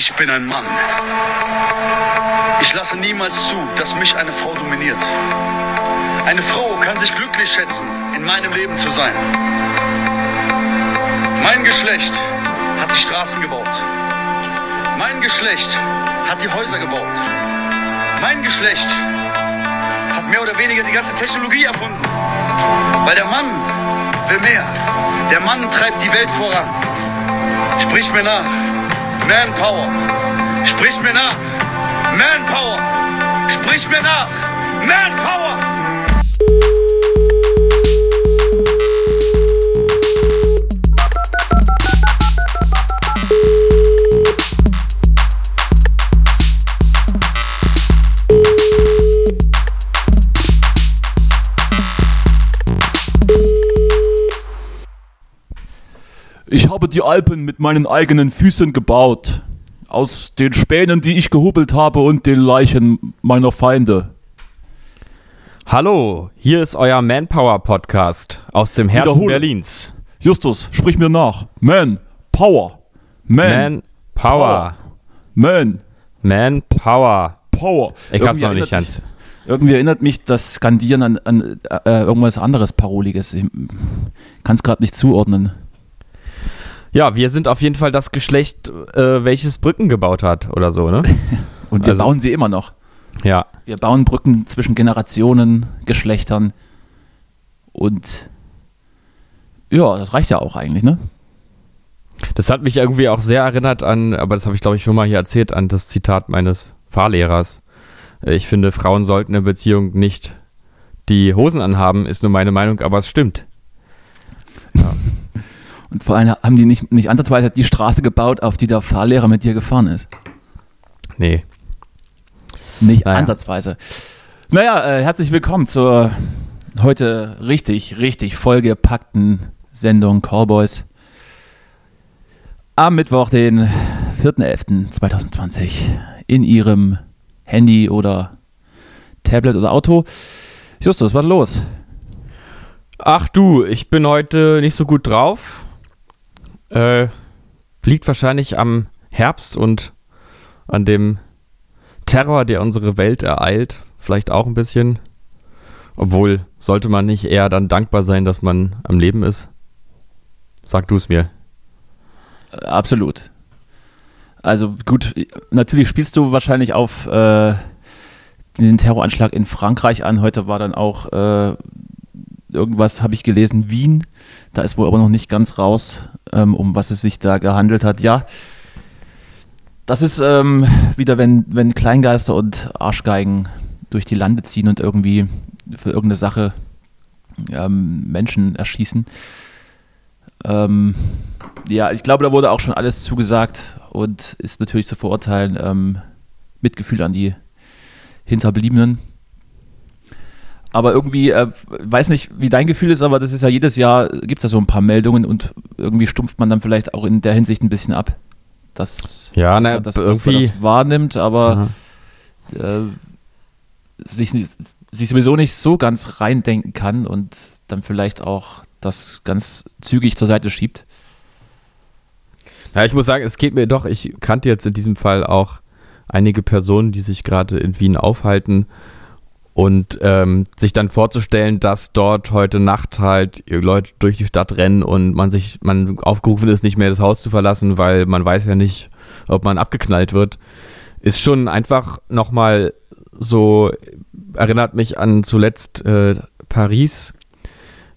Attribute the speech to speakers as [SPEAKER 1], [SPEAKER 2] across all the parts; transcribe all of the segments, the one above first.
[SPEAKER 1] Ich bin ein Mann. Ich lasse niemals zu, dass mich eine Frau dominiert. Eine Frau kann sich glücklich schätzen, in meinem Leben zu sein. Mein Geschlecht hat die Straßen gebaut. Mein Geschlecht hat die Häuser gebaut. Mein Geschlecht hat mehr oder weniger die ganze Technologie erfunden. Weil der Mann will mehr. Der Mann treibt die Welt voran. Sprich mir nach. Manpower. Sprich mir nach. Manpower. Sprich mir nach. Manpower.
[SPEAKER 2] Ich habe die Alpen mit meinen eigenen Füßen gebaut. Aus den Spänen, die ich gehubelt habe und den Leichen meiner Feinde.
[SPEAKER 3] Hallo, hier ist euer Manpower Podcast aus dem Herzen
[SPEAKER 2] Wiederhole.
[SPEAKER 3] Berlins.
[SPEAKER 2] Justus, sprich mir nach. Man, Power. Man,
[SPEAKER 3] Manpower.
[SPEAKER 2] Man,
[SPEAKER 3] Manpower.
[SPEAKER 2] Power.
[SPEAKER 3] Ich hab's
[SPEAKER 2] Irgendwie
[SPEAKER 3] noch nicht
[SPEAKER 2] erinnert
[SPEAKER 3] ganz.
[SPEAKER 2] Mich, irgendwie erinnert mich das Skandieren an, an äh, irgendwas anderes Paroliges. Ich kann es gerade nicht zuordnen.
[SPEAKER 3] Ja, wir sind auf jeden Fall das Geschlecht, äh, welches Brücken gebaut hat oder so, ne?
[SPEAKER 2] Und wir
[SPEAKER 3] Also-
[SPEAKER 2] bauen sie immer noch.
[SPEAKER 3] Ja.
[SPEAKER 2] Wir bauen Brücken zwischen Generationen, Geschlechtern und ja, das reicht ja auch eigentlich, ne?
[SPEAKER 3] Das hat mich irgendwie auch sehr erinnert an, aber das habe ich glaube ich schon mal hier erzählt, an das Zitat meines Fahrlehrers. Äh, Ich finde, Frauen sollten in Beziehung nicht die Hosen anhaben, ist nur meine Meinung, aber es stimmt.
[SPEAKER 2] Und vor allem haben die nicht, nicht ansatzweise die Straße gebaut, auf die der Fahrlehrer mit dir gefahren ist.
[SPEAKER 3] Nee.
[SPEAKER 2] Nicht
[SPEAKER 3] Naja.
[SPEAKER 2] ansatzweise. Naja, äh, herzlich willkommen zur heute richtig, richtig vollgepackten Sendung Cowboys. Am Mittwoch, den 4.11.2020 in Ihrem Handy oder Tablet oder Auto. Justus, was ist los?
[SPEAKER 3] Ach du, ich bin heute nicht so gut drauf. Äh, liegt wahrscheinlich am Herbst und an dem Terror, der unsere Welt ereilt. Vielleicht auch ein bisschen. Obwohl, sollte man nicht eher dann dankbar sein, dass man am Leben ist? Sag du es mir.
[SPEAKER 2] Äh, Absolut. Also gut, natürlich spielst du wahrscheinlich auf äh, den Terroranschlag in Frankreich an. Heute war dann auch äh, irgendwas, habe ich gelesen, Wien. Da ist wohl aber noch nicht ganz raus, ähm, um was es sich da gehandelt hat. Ja, das ist ähm, wieder, wenn, wenn Kleingeister und Arschgeigen durch die Lande ziehen und irgendwie für irgendeine Sache ähm, Menschen erschießen. Ähm, ja, ich glaube, da wurde auch schon alles zugesagt und ist natürlich zu verurteilen. Ähm, Mitgefühl an die Hinterbliebenen. Aber irgendwie, äh, weiß nicht, wie dein Gefühl ist, aber das ist ja jedes Jahr, gibt es da so ein paar Meldungen und irgendwie stumpft man dann vielleicht auch in der Hinsicht ein bisschen ab. Dass,
[SPEAKER 3] Ja,
[SPEAKER 2] dass,
[SPEAKER 3] na,
[SPEAKER 2] man das, dass man
[SPEAKER 3] irgendwie-
[SPEAKER 2] das wahrnimmt, aber äh, sich, sich sowieso nicht so ganz reindenken kann und dann vielleicht auch das ganz zügig zur Seite schiebt.
[SPEAKER 3] Ja, ich muss sagen, es geht mir doch, ich kannte jetzt in diesem Fall auch einige Personen, die sich gerade in Wien aufhalten und ähm, sich dann vorzustellen, dass dort heute Nacht halt Leute durch die Stadt rennen und man sich, man aufgerufen ist, nicht mehr das Haus zu verlassen, weil man weiß ja nicht, ob man abgeknallt wird, ist schon einfach nochmal so, erinnert mich an zuletzt äh, Paris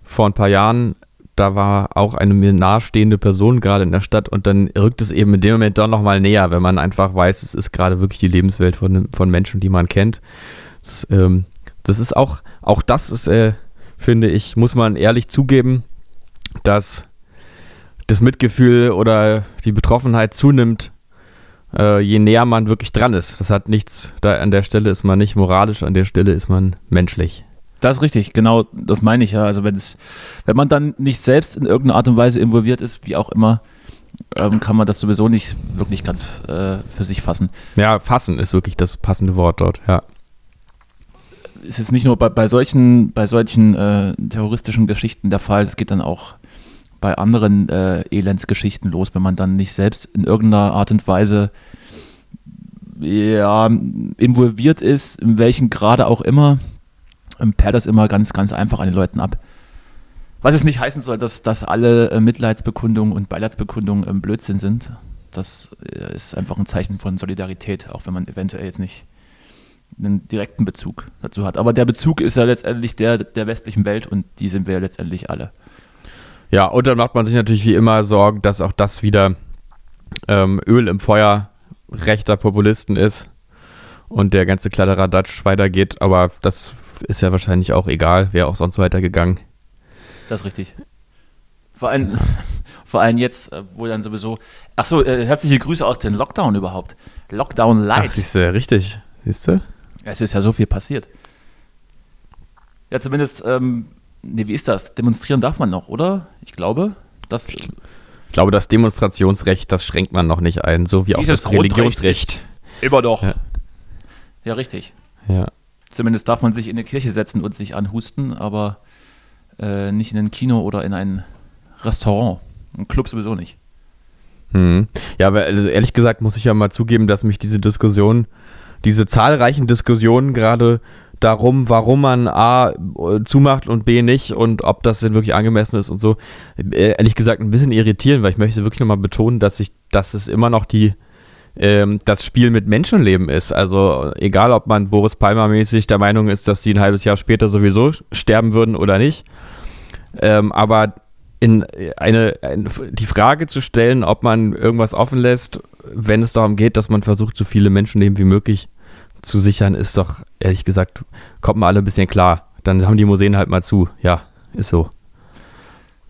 [SPEAKER 3] vor ein paar Jahren, da war auch eine mir nahestehende Person gerade in der Stadt und dann rückt es eben in dem Moment doch nochmal näher, wenn man einfach weiß, es ist gerade wirklich die Lebenswelt von, von Menschen, die man kennt. Das, ähm, das ist auch, auch das ist, äh, finde ich, muss man ehrlich zugeben, dass das Mitgefühl oder die Betroffenheit zunimmt, äh, je näher man wirklich dran ist. Das hat nichts, da an der Stelle ist man nicht moralisch, an der Stelle ist man menschlich.
[SPEAKER 2] Das ist richtig, genau, das meine ich ja. Also wenn es, wenn man dann nicht selbst in irgendeiner Art und Weise involviert ist, wie auch immer, ähm, kann man das sowieso nicht wirklich ganz äh, für sich fassen.
[SPEAKER 3] Ja, fassen ist wirklich das passende Wort dort, ja.
[SPEAKER 2] Ist jetzt nicht nur bei, bei solchen, bei solchen äh, terroristischen Geschichten der Fall, es geht dann auch bei anderen äh, Elendsgeschichten los, wenn man dann nicht selbst in irgendeiner Art und Weise ja, involviert ist, in welchen Grade auch immer, ähm, perlt das immer ganz, ganz einfach an den Leuten ab. Was es nicht heißen soll, dass, dass alle äh, Mitleidsbekundungen und Beileidsbekundungen ähm, Blödsinn sind. Das äh, ist einfach ein Zeichen von Solidarität, auch wenn man eventuell jetzt nicht einen direkten Bezug dazu hat. Aber der Bezug ist ja letztendlich der der westlichen Welt und die sind wir letztendlich alle.
[SPEAKER 3] Ja, und dann macht man sich natürlich wie immer Sorgen, dass auch das wieder ähm, Öl im Feuer rechter Populisten ist und der ganze Kladderadatsch weitergeht. Aber das ist ja wahrscheinlich auch egal, wäre auch sonst weitergegangen.
[SPEAKER 2] Das ist richtig. Vor allem, vor allem jetzt, äh, wo dann sowieso. Achso, äh, herzliche Grüße aus dem Lockdown überhaupt. Lockdown Light.
[SPEAKER 3] Ach, siehst du, richtig. Siehst du?
[SPEAKER 2] Es ist ja so viel passiert. Ja, zumindest, ähm, nee, wie ist das? Demonstrieren darf man noch, oder? Ich glaube, das.
[SPEAKER 3] Ich glaube, das Demonstrationsrecht, das schränkt man noch nicht ein, so wie auch das Religionsrecht.
[SPEAKER 2] Immer doch.
[SPEAKER 3] Ja.
[SPEAKER 2] Ja. richtig.
[SPEAKER 3] Ja.
[SPEAKER 2] Zumindest darf man sich in eine Kirche setzen und sich anhusten, aber äh, nicht in ein Kino oder in ein Restaurant. Ein Club sowieso nicht.
[SPEAKER 3] Hm. Ja, aber also ehrlich gesagt muss ich ja mal zugeben, dass mich diese Diskussion, diese zahlreichen Diskussionen gerade darum, warum man A zumacht und B nicht und ob das denn wirklich angemessen ist und so, äh, ehrlich gesagt ein bisschen irritieren, weil ich möchte wirklich nochmal betonen, dass ich, dass es immer noch die ähm, das Spiel mit Menschenleben ist. Also egal, ob man Boris Palmer mäßig der Meinung ist, dass die ein halbes Jahr später sowieso sterben würden oder nicht. Ähm, aber in eine, eine, die Frage zu stellen, ob man irgendwas offen lässt, wenn es darum geht, dass man versucht, so viele Menschenleben wie möglich zu sichern, ist doch, ehrlich gesagt, kommt mal alle ein bisschen klar. Dann haben die Museen halt mal zu. Ja, ist so.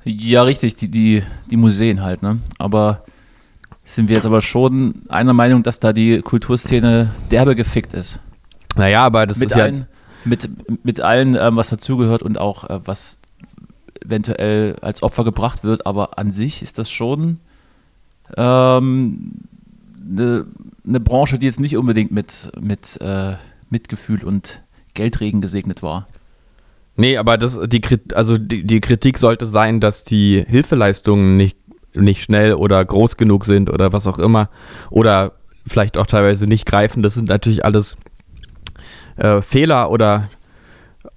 [SPEAKER 2] Ja, richtig, die, die, die Museen halt, ne? Aber sind wir jetzt aber schon einer Meinung, dass da die Kulturszene derbe gefickt ist.
[SPEAKER 3] Naja, aber das
[SPEAKER 2] mit
[SPEAKER 3] ist
[SPEAKER 2] allen,
[SPEAKER 3] ja.
[SPEAKER 2] Mit, mit allen, ähm, was dazugehört und auch äh, was eventuell als Opfer gebracht wird, aber an sich ist das schon ähm, eine, eine Branche, die jetzt nicht unbedingt mit, mit äh, Mitgefühl und Geldregen gesegnet war.
[SPEAKER 3] Nee, aber das, die, also die, die Kritik sollte sein, dass die Hilfeleistungen nicht, nicht schnell oder groß genug sind oder was auch immer. Oder vielleicht auch teilweise nicht greifen. Das sind natürlich alles äh, Fehler oder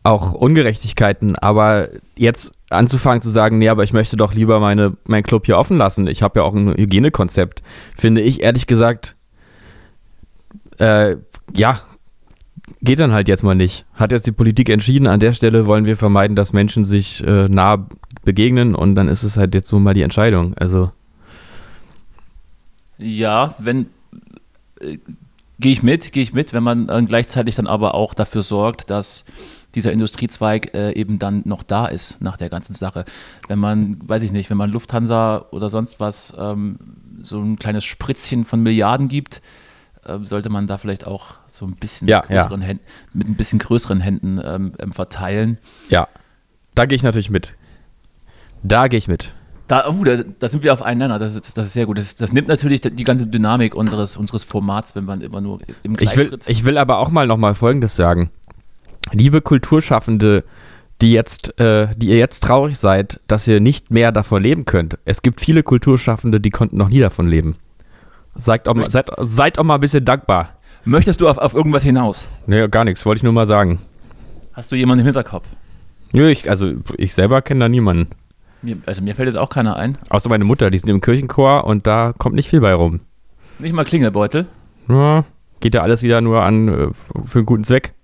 [SPEAKER 3] auch Ungerechtigkeiten. Aber jetzt anzufangen zu sagen, nee, aber ich möchte doch lieber meine, meinen Club hier offen lassen. Ich habe ja auch ein Hygienekonzept. Finde ich ehrlich gesagt, äh, ja, geht dann halt jetzt mal nicht. Hat jetzt die Politik entschieden, an der Stelle wollen wir vermeiden, dass Menschen sich äh, nah begegnen und dann ist es halt jetzt so mal die Entscheidung. Also.
[SPEAKER 2] Ja, wenn. Äh, gehe ich mit, gehe ich mit, wenn man äh, gleichzeitig dann aber auch dafür sorgt, dass dieser Industriezweig äh, eben dann noch da ist nach der ganzen Sache. Wenn man, weiß ich nicht, wenn man Lufthansa oder sonst was ähm, so ein kleines Spritzchen von Milliarden gibt, äh, sollte man da vielleicht auch so ein bisschen
[SPEAKER 3] Ja,
[SPEAKER 2] mit, größeren Händen, mit ein bisschen größeren Händen ähm, ähm, verteilen.
[SPEAKER 3] Ja, da gehe ich natürlich mit. Da gehe ich mit.
[SPEAKER 2] Da, uh, da, da sind wir auf einen Nenner, das ist, das ist sehr gut. Das, das nimmt natürlich die ganze Dynamik unseres, unseres Formats, wenn man immer nur im
[SPEAKER 3] Ich will,
[SPEAKER 2] Gleichschritt
[SPEAKER 3] ich will aber auch mal nochmal Folgendes sagen. Liebe Kulturschaffende, die jetzt, äh, die ihr jetzt traurig seid, dass ihr nicht mehr davon leben könnt. Es gibt viele Kulturschaffende, die konnten noch nie davon leben. Seid auch, mal, seid, seid auch mal ein bisschen dankbar.
[SPEAKER 2] Möchtest du auf, auf irgendwas hinaus?
[SPEAKER 3] Nee, gar nichts, wollte ich nur mal sagen.
[SPEAKER 2] Hast du jemanden im Hinterkopf?
[SPEAKER 3] Nö, ich, also ich selber kenne da niemanden.
[SPEAKER 2] Mir, also mir fällt jetzt auch keiner ein.
[SPEAKER 3] Außer meine Mutter, die ist im Kirchenchor und da kommt nicht viel bei rum.
[SPEAKER 2] Nicht mal Klingelbeutel.
[SPEAKER 3] Ja, geht ja alles wieder nur an äh, für einen guten Zweck.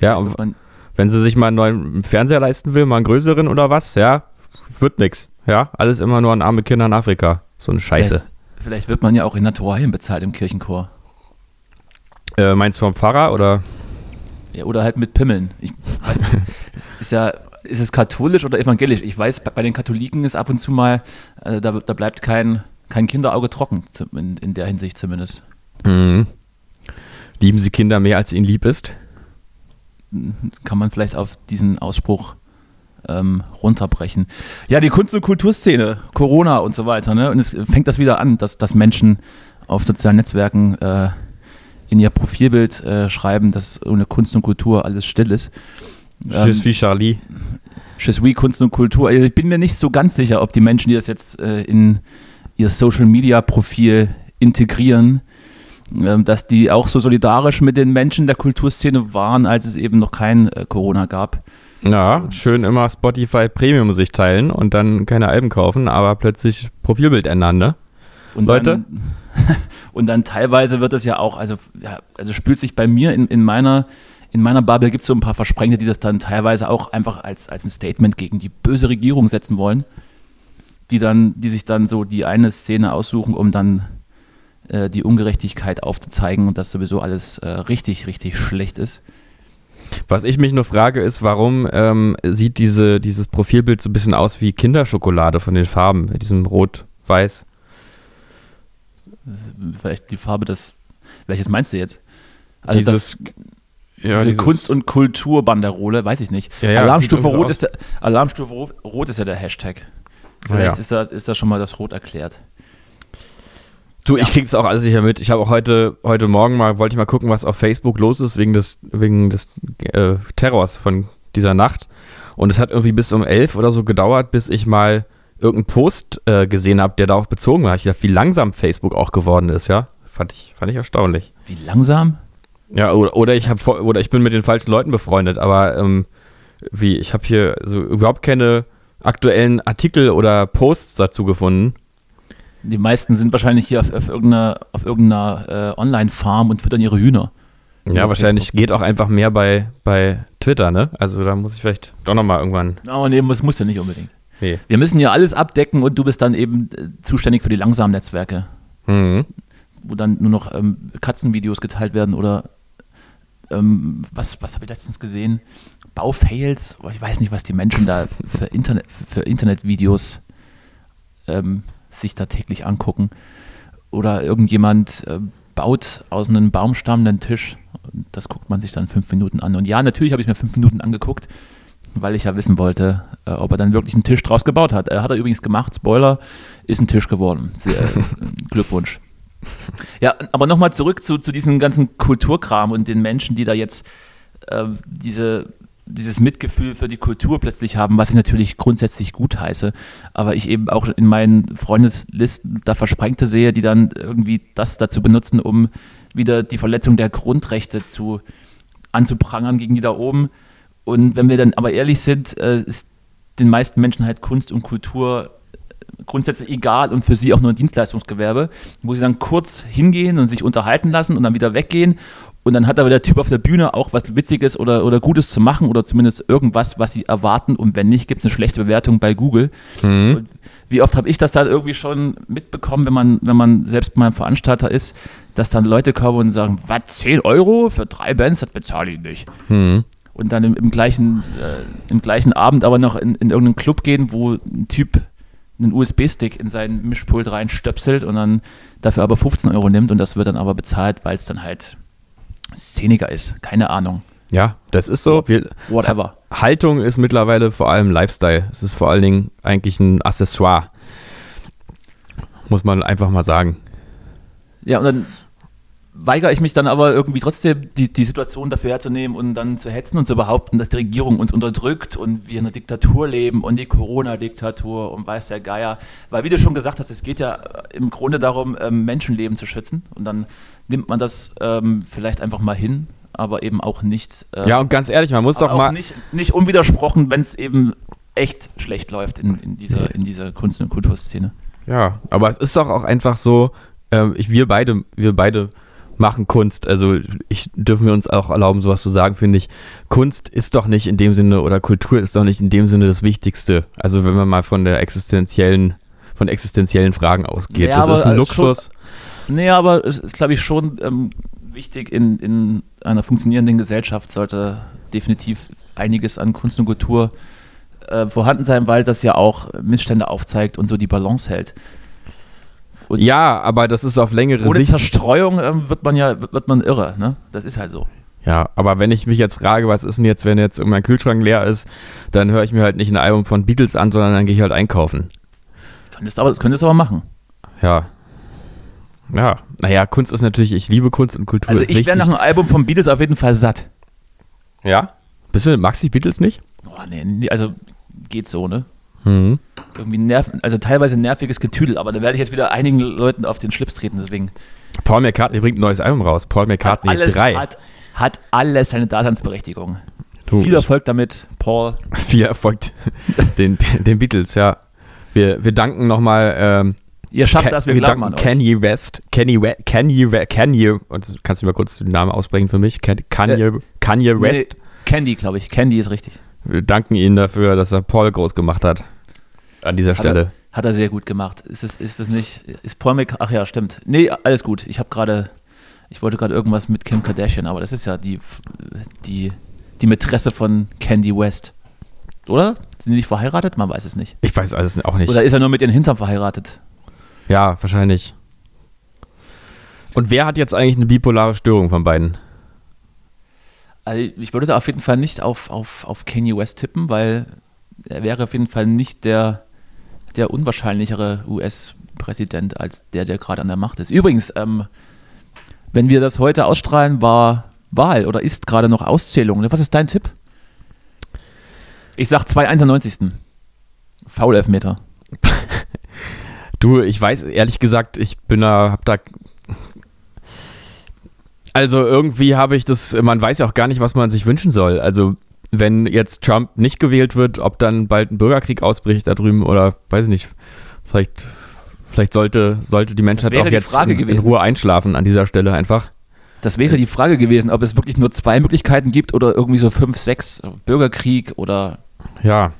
[SPEAKER 3] Ja, wenn sie sich mal einen neuen Fernseher leisten will, mal einen größeren oder was, ja, wird nix. Ja, alles immer nur an arme Kinder in Afrika. So eine Scheiße.
[SPEAKER 2] Vielleicht, vielleicht wird man ja auch in Naturalien bezahlt im Kirchenchor.
[SPEAKER 3] Äh, meinst du vom Pfarrer oder?
[SPEAKER 2] Ja, oder halt mit Pimmeln. Ich weiß nicht. es ist ja, ist es katholisch oder evangelisch? Ich weiß, bei den Katholiken ist ab und zu mal, äh, da, da bleibt kein, kein Kinderauge trocken, in, in der Hinsicht zumindest.
[SPEAKER 3] Mhm. Lieben sie Kinder mehr, als ihnen lieb ist?
[SPEAKER 2] Kann man vielleicht auf diesen Ausspruch ähm, runterbrechen. Ja, die Kunst- und Kulturszene, Corona und so weiter. Ne? Und es fängt das wieder an, dass, dass Menschen auf sozialen Netzwerken äh, in ihr Profilbild äh, schreiben, dass ohne Kunst und Kultur alles still ist.
[SPEAKER 3] Je suis Charlie.
[SPEAKER 2] Je suis Kunst und Kultur. Also Ich bin mir nicht so ganz sicher, ob die Menschen, die das jetzt äh, in ihr Social Media Profil integrieren, ähm, dass die auch so solidarisch mit den Menschen der Kulturszene waren, als es eben noch kein äh, Corona gab.
[SPEAKER 3] Ja, schön immer Spotify Premium sich teilen und dann keine Alben kaufen, aber plötzlich Profilbild ändern, ne?
[SPEAKER 2] Und
[SPEAKER 3] Leute?
[SPEAKER 2] Dann, und dann teilweise wird es ja auch, also, ja, also spült sich bei mir in, in meiner in meiner Bubble gibt es so ein paar Versprengte, die das dann teilweise auch einfach als, als ein Statement gegen die böse Regierung setzen wollen, die dann, die sich dann so die eine Szene aussuchen, um dann äh, die Ungerechtigkeit aufzuzeigen und dass sowieso alles äh, richtig, richtig schlecht ist.
[SPEAKER 3] Was ich mich nur frage, ist, warum ähm, sieht diese, dieses Profilbild so ein bisschen aus wie Kinderschokolade von den Farben, mit diesem Rot-Weiß?
[SPEAKER 2] Vielleicht die Farbe des. Welches meinst du jetzt? Also
[SPEAKER 3] dieses,
[SPEAKER 2] das,
[SPEAKER 3] ja,
[SPEAKER 2] diese Kunst- und Kulturbanderole, weiß ich nicht.
[SPEAKER 3] Ja, ja,
[SPEAKER 2] Alarmstufe, Rot ist der, Alarmstufe Ro- Rot ist ja der Hashtag. Vielleicht
[SPEAKER 3] ja.
[SPEAKER 2] ist, da, ist da schon mal das Rot erklärt.
[SPEAKER 3] Du, ich
[SPEAKER 2] Ja.
[SPEAKER 3] krieg's auch alles nicht mehr mit. Ich habe auch heute, heute Morgen mal, wollte ich mal gucken, was auf Facebook los ist, wegen des, wegen des äh, Terrors von dieser Nacht. Und es hat irgendwie bis um elf oder so gedauert, bis ich mal irgendeinen Post äh, gesehen habe, der darauf bezogen war. Ich dachte, wie langsam Facebook auch geworden ist, ja. Fand ich, fand ich erstaunlich.
[SPEAKER 2] Wie langsam?
[SPEAKER 3] Ja, oder, oder ich habe oder ich bin mit den falschen Leuten befreundet, aber ähm, wie, ich habe hier so überhaupt keine aktuellen Artikel oder Posts dazu gefunden.
[SPEAKER 2] Die meisten sind wahrscheinlich hier auf, auf irgendeiner, auf irgendeiner äh, Online-Farm und füttern ihre Hühner.
[SPEAKER 3] Ja, wahrscheinlich geht auch einfach mehr bei, bei Twitter, ne? Also da muss ich vielleicht doch nochmal irgendwann.
[SPEAKER 2] Aber nee, das muss ja nicht unbedingt.
[SPEAKER 3] Nee.
[SPEAKER 2] Wir müssen ja alles abdecken und du bist dann eben äh, zuständig für die langsamen Netzwerke,
[SPEAKER 3] Mhm.
[SPEAKER 2] wo dann nur noch ähm, Katzenvideos geteilt werden oder ähm, was, was habe ich letztens gesehen? Baufails, Oh, ich weiß nicht, was die Menschen da für, Internet, für Internetvideos ähm, sich da täglich angucken. Oder irgendjemand äh, baut aus einem Baumstamm einen Tisch. Das guckt man sich dann fünf Minuten an. Und ja, natürlich habe ich mir fünf Minuten angeguckt, weil ich ja wissen wollte, äh, ob er dann wirklich einen Tisch draus gebaut hat. Er hat er übrigens gemacht, Spoiler, ist ein Tisch geworden. Sehr, äh, Glückwunsch. Ja, aber nochmal zurück zu, zu diesem ganzen Kulturkram und den Menschen, die da jetzt äh, diese, dieses Mitgefühl für die Kultur plötzlich haben, was ich natürlich grundsätzlich gut heiße, aber ich eben auch in meinen Freundeslisten da Versprengte sehe, die dann irgendwie das dazu benutzen, um wieder die Verletzung der Grundrechte zu anzuprangern gegen die da oben. Und wenn wir dann aber ehrlich sind, äh, ist den meisten Menschen halt Kunst und Kultur grundsätzlich egal und für sie auch nur ein Dienstleistungsgewerbe, wo sie dann kurz hingehen und sich unterhalten lassen und dann wieder weggehen. Und dann hat aber der Typ auf der Bühne auch was Witziges oder, oder Gutes zu machen oder zumindest irgendwas, was sie erwarten. Und wenn nicht, gibt es eine schlechte Bewertung bei Google. Und wie oft habe ich das dann irgendwie schon mitbekommen, wenn man, wenn man selbst mal ein Veranstalter ist, dass dann Leute kommen und sagen, was, 10 Euro für drei Bands, das bezahle ich nicht
[SPEAKER 3] Mhm.
[SPEAKER 2] und dann im, im, gleichen, äh, im gleichen Abend aber noch in, in irgendeinen Club gehen, wo ein Typ einen USB-Stick in sein Mischpult reinstöpselt und dann dafür aber 15 Euro nimmt und das wird dann aber bezahlt, weil es dann halt szeniger ist. Keine Ahnung.
[SPEAKER 3] Ja, das ist so. Wir,
[SPEAKER 2] Whatever.
[SPEAKER 3] Haltung ist mittlerweile vor allem Lifestyle. Es ist vor allen Dingen eigentlich ein Accessoire. Muss man einfach mal sagen.
[SPEAKER 2] Ja, und dann weigere ich mich dann aber irgendwie trotzdem, die, die Situation dafür herzunehmen und dann zu hetzen und zu behaupten, dass die Regierung uns unterdrückt und wir in einer Diktatur leben und die Corona-Diktatur und weiß der Geier. Weil, wie du schon gesagt hast, es geht ja im Grunde darum, ähm, Menschenleben zu schützen und dann nimmt man das ähm, vielleicht einfach mal hin, aber eben auch nicht. äh,
[SPEAKER 3] Ja, und ganz ehrlich, man muss doch
[SPEAKER 2] auch
[SPEAKER 3] mal.
[SPEAKER 2] nicht, nicht unwidersprochen, wenn es eben echt schlecht läuft in, in, dieser, in dieser Kunst- und Kulturszene.
[SPEAKER 3] Ja, aber es ist doch auch einfach so, ähm, ich, wir beide, wir beide machen Kunst. Also ich dürfen wir uns auch erlauben, sowas zu sagen, finde ich. Kunst ist doch nicht in dem Sinne oder Kultur ist doch nicht in dem Sinne das Wichtigste. Also wenn man mal von der existenziellen, von existenziellen Fragen ausgeht.
[SPEAKER 2] Ja,
[SPEAKER 3] das
[SPEAKER 2] aber,
[SPEAKER 3] ist ein Luxus.
[SPEAKER 2] Nee, aber es ist, glaube ich, schon ähm, wichtig, in, in einer funktionierenden Gesellschaft sollte definitiv einiges an Kunst und Kultur äh, vorhanden sein, weil das ja auch Missstände aufzeigt und so die Balance hält. Und
[SPEAKER 3] Ja, aber das ist auf längere
[SPEAKER 2] ohne
[SPEAKER 3] Sicht.
[SPEAKER 2] Zerstreuung ähm, wird man ja wird man irre, ne? Das ist halt so.
[SPEAKER 3] Ja, aber wenn ich mich jetzt frage, was ist denn jetzt, wenn jetzt mein Kühlschrank leer ist, dann höre ich mir halt nicht ein Album von Beatles an, sondern dann gehe ich halt einkaufen.
[SPEAKER 2] Könntest aber, könntest aber machen.
[SPEAKER 3] Ja. Ja, naja, Kunst ist natürlich, ich liebe Kunst und Kultur
[SPEAKER 2] Also ich wäre nach einem Album von Beatles auf jeden Fall satt.
[SPEAKER 3] ja? Bist du, magst du die Beatles nicht?
[SPEAKER 2] Oh, nee, also geht so, ne?
[SPEAKER 3] Mhm.
[SPEAKER 2] Irgendwie nerv, also teilweise nerviges Getüdel, aber da werde ich jetzt wieder einigen Leuten auf den Schlips treten, deswegen.
[SPEAKER 3] Paul McCartney bringt ein neues Album raus. Paul McCartney
[SPEAKER 2] hat alles,
[SPEAKER 3] 3.
[SPEAKER 2] Hat, hat alles seine Daseinsberechtigung.
[SPEAKER 3] Du,
[SPEAKER 2] Viel Erfolg damit, Paul.
[SPEAKER 3] Viel Erfolg den, den Beatles, ja. Wir, wir danken nochmal. Ähm,
[SPEAKER 2] Ihr schafft
[SPEAKER 3] Ken-
[SPEAKER 2] das, wir glauben an.
[SPEAKER 3] Kanye West. Kanye West. Kanye West. Kanye. Und kannst du mal kurz den Namen aussprechen für mich? Kanye, Kanye
[SPEAKER 2] Nee,
[SPEAKER 3] West.
[SPEAKER 2] Candy, glaube ich. Candy ist richtig.
[SPEAKER 3] Wir danken ihm dafür, dass er Paul groß gemacht hat. An dieser
[SPEAKER 2] Hat
[SPEAKER 3] Stelle.
[SPEAKER 2] er, hat er sehr gut gemacht. Ist es, ist es nicht, ist Paul Mc, ach ja, stimmt. Nee, alles gut. Ich habe gerade, ich wollte gerade irgendwas mit Kim Kardashian, aber das ist ja die, die, die Mätresse von Candy West. Oder? Sind die nicht verheiratet? Man weiß es nicht.
[SPEAKER 3] Ich weiß alles auch nicht.
[SPEAKER 2] Oder ist er nur mit ihren Hintern verheiratet?
[SPEAKER 3] Ja, wahrscheinlich. Und wer hat jetzt eigentlich eine bipolare Störung von beiden?
[SPEAKER 2] Also ich würde da auf jeden Fall nicht auf, auf, auf Kanye West tippen, weil er wäre auf jeden Fall nicht der, der unwahrscheinlichere US-Präsident als der, der gerade an der Macht ist. Übrigens, ähm, wenn wir das heute ausstrahlen, war Wahl oder ist gerade noch Auszählung. Was ist dein Tipp? Ich sag 2-1 am 90. Foul-Elfmeter.
[SPEAKER 3] Du, ich weiß ehrlich gesagt, ich bin da, hab da. Also irgendwie habe ich das, man weiß ja auch gar nicht, was man sich wünschen soll. Also wenn jetzt Trump nicht gewählt wird, ob dann bald ein Bürgerkrieg ausbricht da drüben oder weiß ich nicht. Vielleicht, vielleicht sollte, sollte die Menschheit auch
[SPEAKER 2] die
[SPEAKER 3] jetzt
[SPEAKER 2] Frage
[SPEAKER 3] in, in. Ruhe einschlafen an dieser Stelle einfach.
[SPEAKER 2] Das wäre die Frage gewesen, ob es wirklich nur zwei Möglichkeiten gibt oder irgendwie so fünf, sechs Bürgerkrieg oder
[SPEAKER 3] Ja.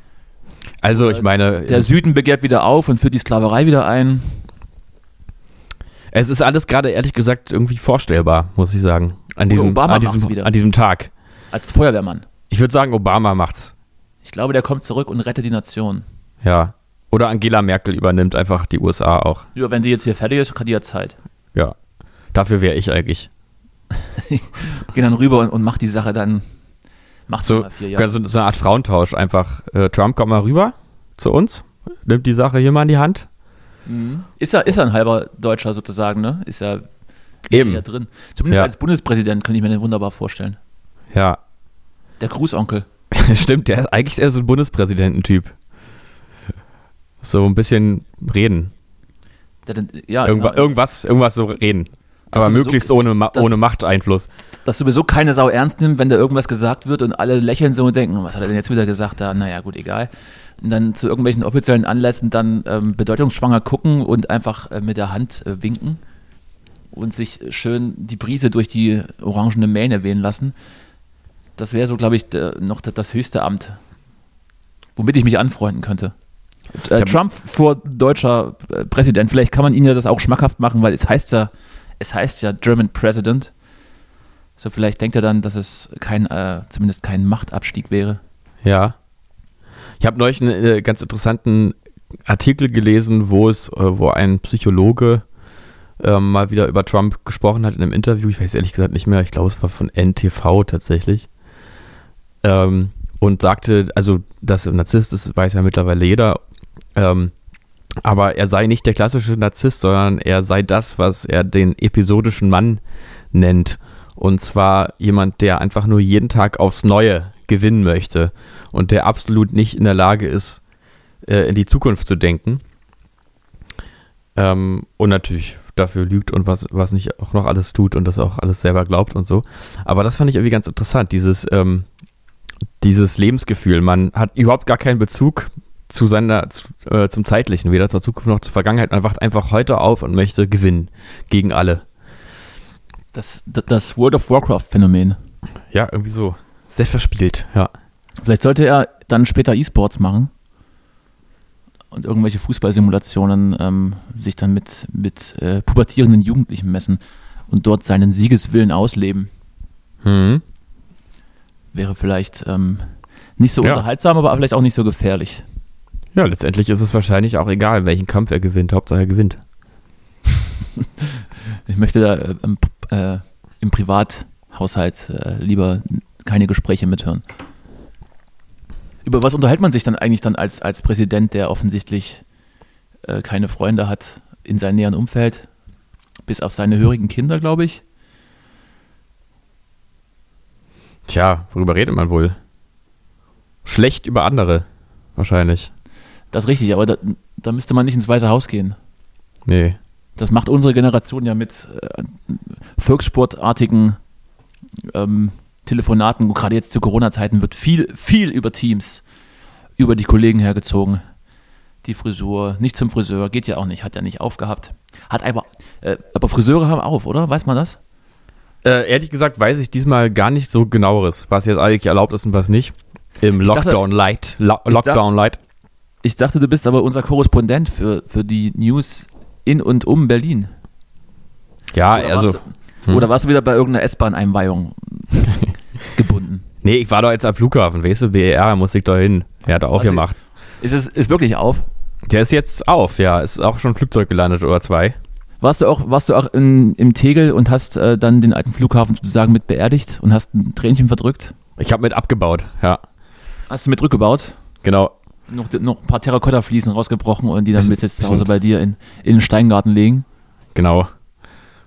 [SPEAKER 3] Also ich meine,
[SPEAKER 2] der Süden begehrt wieder auf und führt die Sklaverei wieder ein.
[SPEAKER 3] Es ist alles gerade ehrlich gesagt irgendwie vorstellbar, muss ich sagen. An
[SPEAKER 2] Oder
[SPEAKER 3] diesem,
[SPEAKER 2] Obama
[SPEAKER 3] an diesem,
[SPEAKER 2] wieder.
[SPEAKER 3] an diesem Tag.
[SPEAKER 2] Als Feuerwehrmann.
[SPEAKER 3] Ich würde sagen, Obama macht's.
[SPEAKER 2] Ich glaube, der kommt zurück und rettet die Nation.
[SPEAKER 3] Ja. Oder Angela Merkel übernimmt einfach die USA auch.
[SPEAKER 2] Ja, wenn die jetzt hier fertig ist, hat die ja Zeit.
[SPEAKER 3] Ja. Dafür wäre ich eigentlich.
[SPEAKER 2] Geh dann rüber und, und mach die Sache dann. Macht
[SPEAKER 3] So,
[SPEAKER 2] mal vier Jahre.
[SPEAKER 3] so, so eine Art Frauentausch einfach. Äh, Trump kommt mal rüber zu uns, nimmt die Sache hier mal in die Hand.
[SPEAKER 2] Mhm. Ist er, ist er ein halber Deutscher sozusagen, ne? Ist er
[SPEAKER 3] Eben.
[SPEAKER 2] eher drin. Zumindest
[SPEAKER 3] Ja.
[SPEAKER 2] als Bundespräsident könnte ich mir den wunderbar vorstellen.
[SPEAKER 3] Ja.
[SPEAKER 2] Der Grußonkel.
[SPEAKER 3] Stimmt, der ist eigentlich eher so ein Bundespräsidententyp. So ein bisschen reden.
[SPEAKER 2] Der, dann- ja,
[SPEAKER 3] Irgendwa
[SPEAKER 2] genau.
[SPEAKER 3] Irgendwas, irgendwas so reden. Aber
[SPEAKER 2] sowieso-
[SPEAKER 3] möglichst ohne, Ma
[SPEAKER 2] das-
[SPEAKER 3] ohne Machteinfluss.
[SPEAKER 2] dass sowieso keine Sau ernst nimmt, wenn da irgendwas gesagt wird und alle lächeln so und denken, was hat er denn jetzt wieder gesagt? Da, naja, gut, egal. Und dann zu irgendwelchen offiziellen Anlässen dann ähm, bedeutungsschwanger gucken und einfach äh, mit der Hand äh, winken und sich schön die Brise durch die orangene Mähne wehen lassen. Das wäre so, glaube ich, noch das, höchste Amt, womit ich mich anfreunden könnte. Äh, Trump vor deutscher äh, Präsident, vielleicht kann man ihn ja das auch schmackhaft machen, weil es heißt ja, es heißt ja German President. So, vielleicht denkt er dann, dass es kein, äh, zumindest kein Machtabstieg wäre.
[SPEAKER 3] Ja. Ich habe neulich einen äh, ganz interessanten Artikel gelesen, wo es, äh, wo ein Psychologe ähm, mal wieder über Trump gesprochen hat in einem Interview. Ich weiß ehrlich gesagt nicht mehr. Ich glaube, es war von NTV tatsächlich. Ähm, und sagte, also, dass er Narzisst ist, weiß ja mittlerweile jeder. Ähm, aber er sei nicht der klassische Narzisst, sondern er sei das, was er den episodischen Mann nennt. Und zwar jemand, der einfach nur jeden Tag aufs Neue gewinnen möchte und der absolut nicht in der Lage ist, äh, in die Zukunft zu denken. Ähm, und natürlich dafür lügt und was, was nicht auch noch alles tut und das auch alles selber glaubt und so. Aber das fand ich irgendwie ganz interessant, dieses, ähm, dieses Lebensgefühl. Man hat überhaupt gar keinen Bezug zu seiner, zu, äh, zum Zeitlichen, weder zur Zukunft noch zur Vergangenheit. Man wacht einfach heute auf und möchte gewinnen gegen alle.
[SPEAKER 2] Das, das, World of Warcraft-Phänomen.
[SPEAKER 3] Ja, irgendwie so. Sehr verspielt, ja.
[SPEAKER 2] Vielleicht sollte er dann später E-Sports machen und irgendwelche Fußballsimulationen ähm, sich dann mit, mit äh, pubertierenden Jugendlichen messen und dort seinen Siegeswillen ausleben.
[SPEAKER 3] Mhm.
[SPEAKER 2] Wäre vielleicht ähm, nicht so
[SPEAKER 3] Ja.
[SPEAKER 2] unterhaltsam, aber vielleicht auch nicht so gefährlich.
[SPEAKER 3] Ja, letztendlich ist es wahrscheinlich auch egal, welchen Kampf er gewinnt. Hauptsache er gewinnt.
[SPEAKER 2] Ich möchte da äh, im, äh, im Privathaushalt äh, lieber keine Gespräche mithören. Über was unterhält man sich dann eigentlich dann als, als Präsident, der offensichtlich äh, keine Freunde hat in seinem näheren Umfeld? Bis auf seine hörigen Kinder, glaube ich.
[SPEAKER 3] Tja, worüber redet man wohl? Schlecht über andere, wahrscheinlich.
[SPEAKER 2] Das ist richtig, aber da, da müsste man nicht ins Weiße Haus gehen.
[SPEAKER 3] Nee.
[SPEAKER 2] Das macht unsere Generation ja mit äh, volkssportartigen ähm, Telefonaten. Gerade jetzt zu Corona-Zeiten wird viel, viel über Teams, über die Kollegen hergezogen. Die Frisur, nicht zum Friseur, geht ja auch nicht, hat ja nicht aufgehabt. Hat aber, äh, aber Friseure haben auf, oder? Weiß man das?
[SPEAKER 3] Äh, ehrlich gesagt weiß ich diesmal gar nicht so genaueres, was jetzt eigentlich erlaubt ist und was nicht. Im Lockdown Light. Lo Lockdown Light.
[SPEAKER 2] Ich dachte, du bist aber unser Korrespondent für, für die News in und um Berlin.
[SPEAKER 3] Ja,
[SPEAKER 2] Oder
[SPEAKER 3] also.
[SPEAKER 2] warst du, oder warst du wieder bei irgendeiner S-Bahn-Einweihung gebunden?
[SPEAKER 3] Nee, ich war doch jetzt am Flughafen, weißt du, BER muss ich da hin. Er hat aufgemacht.
[SPEAKER 2] Ist es ist wirklich auf?
[SPEAKER 3] Der ist jetzt auf, ja. Ist auch schon ein Flugzeug gelandet oder zwei.
[SPEAKER 2] Warst du auch, warst du auch in, im Tegel und hast äh, dann den alten Flughafen sozusagen mit beerdigt und hast ein Tränchen verdrückt?
[SPEAKER 3] Ich habe mit abgebaut, ja.
[SPEAKER 2] Hast du mit rückgebaut?
[SPEAKER 3] Genau.
[SPEAKER 2] Noch, noch ein paar Terrakotta-Fliesen rausgebrochen und die dann bis jetzt zu Hause bei dir in, in den Steingarten legen?
[SPEAKER 3] Genau.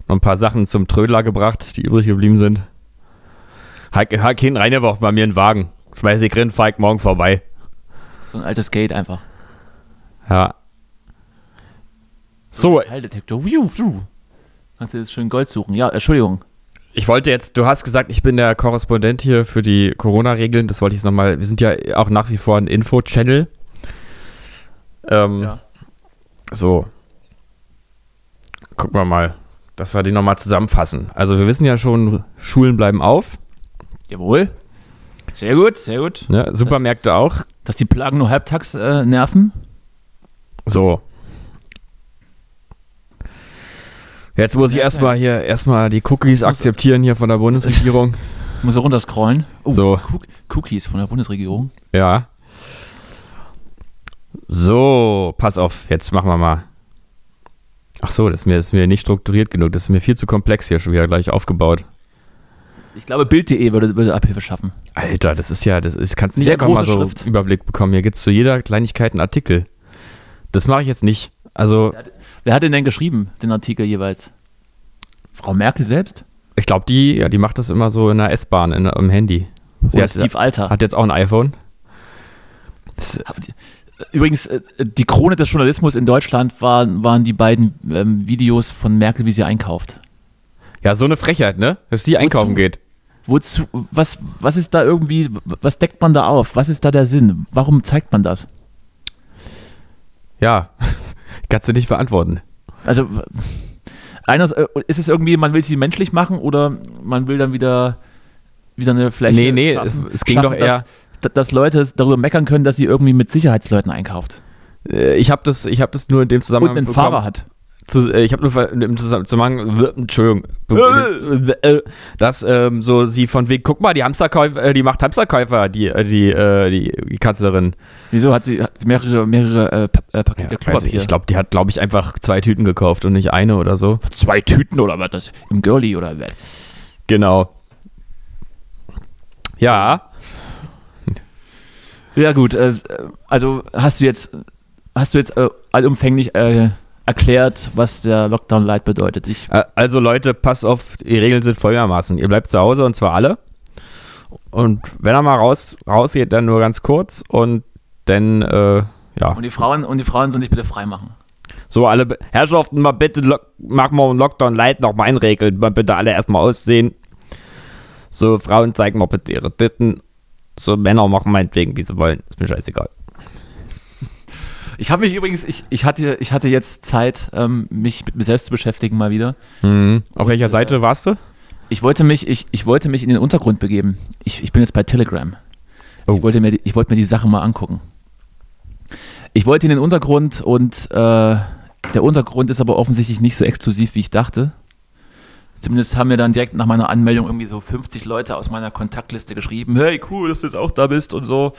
[SPEAKER 3] Noch ein paar Sachen zum Trödler gebracht, die übrig geblieben sind. Heik, Heik hin, reingeworfen bei mir in den Wagen. Schmeiß ich rein, fahr ich morgen vorbei.
[SPEAKER 2] So ein altes Gate einfach.
[SPEAKER 3] Ja. So,
[SPEAKER 2] Metalldetektor. Wiu, wiu. Kannst du jetzt schön Gold suchen? Ja, Entschuldigung.
[SPEAKER 3] ich wollte jetzt, du hast gesagt, ich bin der Korrespondent hier für die Corona-Regeln. Das wollte ich nochmal, wir sind ja auch nach wie vor ein Info-Channel. Ähm,
[SPEAKER 2] Ja.
[SPEAKER 3] So. Gucken wir mal, dass wir die nochmal zusammenfassen. Also wir wissen ja schon, Schulen bleiben auf.
[SPEAKER 2] Jawohl. Sehr gut, sehr gut.
[SPEAKER 3] Ne? Supermärkte auch.
[SPEAKER 2] Dass die Plagen nur halbtags äh, nerven.
[SPEAKER 3] So. Jetzt muss ich
[SPEAKER 2] Ja,
[SPEAKER 3] erstmal hier erstmal die Cookies akzeptieren hier von der Bundesregierung.
[SPEAKER 2] Ich muss runter scrollen. Oh,
[SPEAKER 3] So.
[SPEAKER 2] Cook Cookies von der Bundesregierung.
[SPEAKER 3] Ja. So, pass auf, jetzt machen wir mal. Ach so, das ist mir, das ist mir nicht strukturiert genug. Das ist mir viel zu komplex hier schon wieder gleich aufgebaut.
[SPEAKER 2] Ich glaube, Bild.de würde, würde Abhilfe schaffen.
[SPEAKER 3] Alter, das ist ja, das ist, kannst du nicht
[SPEAKER 2] Sehr
[SPEAKER 3] einfach mal so
[SPEAKER 2] Schrift.
[SPEAKER 3] Überblick bekommen. Hier gibt es zu jeder Kleinigkeit einen Artikel. Das mache ich jetzt nicht. Also,
[SPEAKER 2] Wer hat denn denn geschrieben, den Artikel jeweils? Frau Merkel selbst?
[SPEAKER 3] ich glaube, die, ja, die macht das immer so in der S-Bahn, in- am Handy. Sie
[SPEAKER 2] Oder
[SPEAKER 3] hat,
[SPEAKER 2] Steve Alter?
[SPEAKER 3] hat jetzt auch ein iPhone. Das,
[SPEAKER 2] Übrigens, äh, die Krone des Journalismus in Deutschland waren, waren die beiden ähm, Videos von Merkel, wie sie einkauft.
[SPEAKER 3] Ja, so eine Frechheit, ne? Dass sie einkaufen geht.
[SPEAKER 2] Wozu, was, was ist da irgendwie, was deckt man da auf? Was ist da der Sinn? Warum zeigt man das?
[SPEAKER 3] Ja, kannst du nicht beantworten.
[SPEAKER 2] Also, einer, äh, ist es irgendwie, man will sie menschlich machen oder man will dann wieder, wieder eine Fläche
[SPEAKER 3] Nee, nee,
[SPEAKER 2] schaffen,
[SPEAKER 3] es ging
[SPEAKER 2] schaffen,
[SPEAKER 3] doch eher-
[SPEAKER 2] Dass, dass Leute darüber meckern können, dass sie irgendwie mit Sicherheitsleuten einkauft.
[SPEAKER 3] Äh, Ich habe das, ich hab das nur in dem
[SPEAKER 2] Und
[SPEAKER 3] Zusammenhang
[SPEAKER 2] einen
[SPEAKER 3] bekommen.
[SPEAKER 2] Fahrer hat.
[SPEAKER 3] Zu, äh, ich habe nur im Zusammen- Zusammenhang, Entschuldigung, äh, dass ähm, so sie von wegen, guck mal, die Hamsterkäufer, äh, die macht Hamsterkäufer, die, äh, die, äh, die, die Kanzlerin.
[SPEAKER 2] Wieso hat sie, hat sie mehrere, mehrere äh, Pa- äh, Pakete
[SPEAKER 3] weiß ich ich glaube, die hat, glaube ich, einfach zwei Tüten gekauft und nicht eine oder so.
[SPEAKER 2] Zwei Tüten oder was das? Im Girlie oder was?
[SPEAKER 3] Genau. Ja,
[SPEAKER 2] Ja gut, äh, also hast du jetzt, hast du jetzt äh, allumfänglich äh, erklärt, was der Lockdown Light bedeutet. Ich,
[SPEAKER 3] also Leute, passt auf, die Regeln sind folgendermaßen. Ihr bleibt zu Hause und zwar alle. Und wenn er mal raus, rausgeht, dann nur ganz kurz und dann, äh, ja.
[SPEAKER 2] und die Frauen und die Frauen sollen dich bitte frei machen.
[SPEAKER 3] So, alle Be Herrschaften, mal bitte, machen wir einen Lockdown Light noch mal einregeln. Mal bitte alle erstmal aussehen. So, Frauen zeigen mal bitte ihre Titten. So, Männer machen meinetwegen, wie sie wollen. Ist mir scheißegal.
[SPEAKER 2] Ich habe mich übrigens, ich, ich, hatte, ich hatte jetzt Zeit, ähm, mich mit mir selbst zu beschäftigen mal wieder.
[SPEAKER 3] Auf welcher
[SPEAKER 2] äh,
[SPEAKER 3] Seite warst du?
[SPEAKER 2] Ich wollte mich, ich, ich wollte mich in den Untergrund begeben. Ich, ich bin jetzt bei Telegram.
[SPEAKER 3] Oh.
[SPEAKER 2] Ich, wollte mir, die- ich wollte mir die Sache mal angucken. Ich wollte in den Untergrund und äh, der Untergrund ist aber offensichtlich nicht so exklusiv, wie ich dachte. Zumindest haben mir dann direkt nach meiner Anmeldung irgendwie so 50 Leute aus meiner Kontaktliste geschrieben, hey, cool, dass du jetzt auch da bist und so.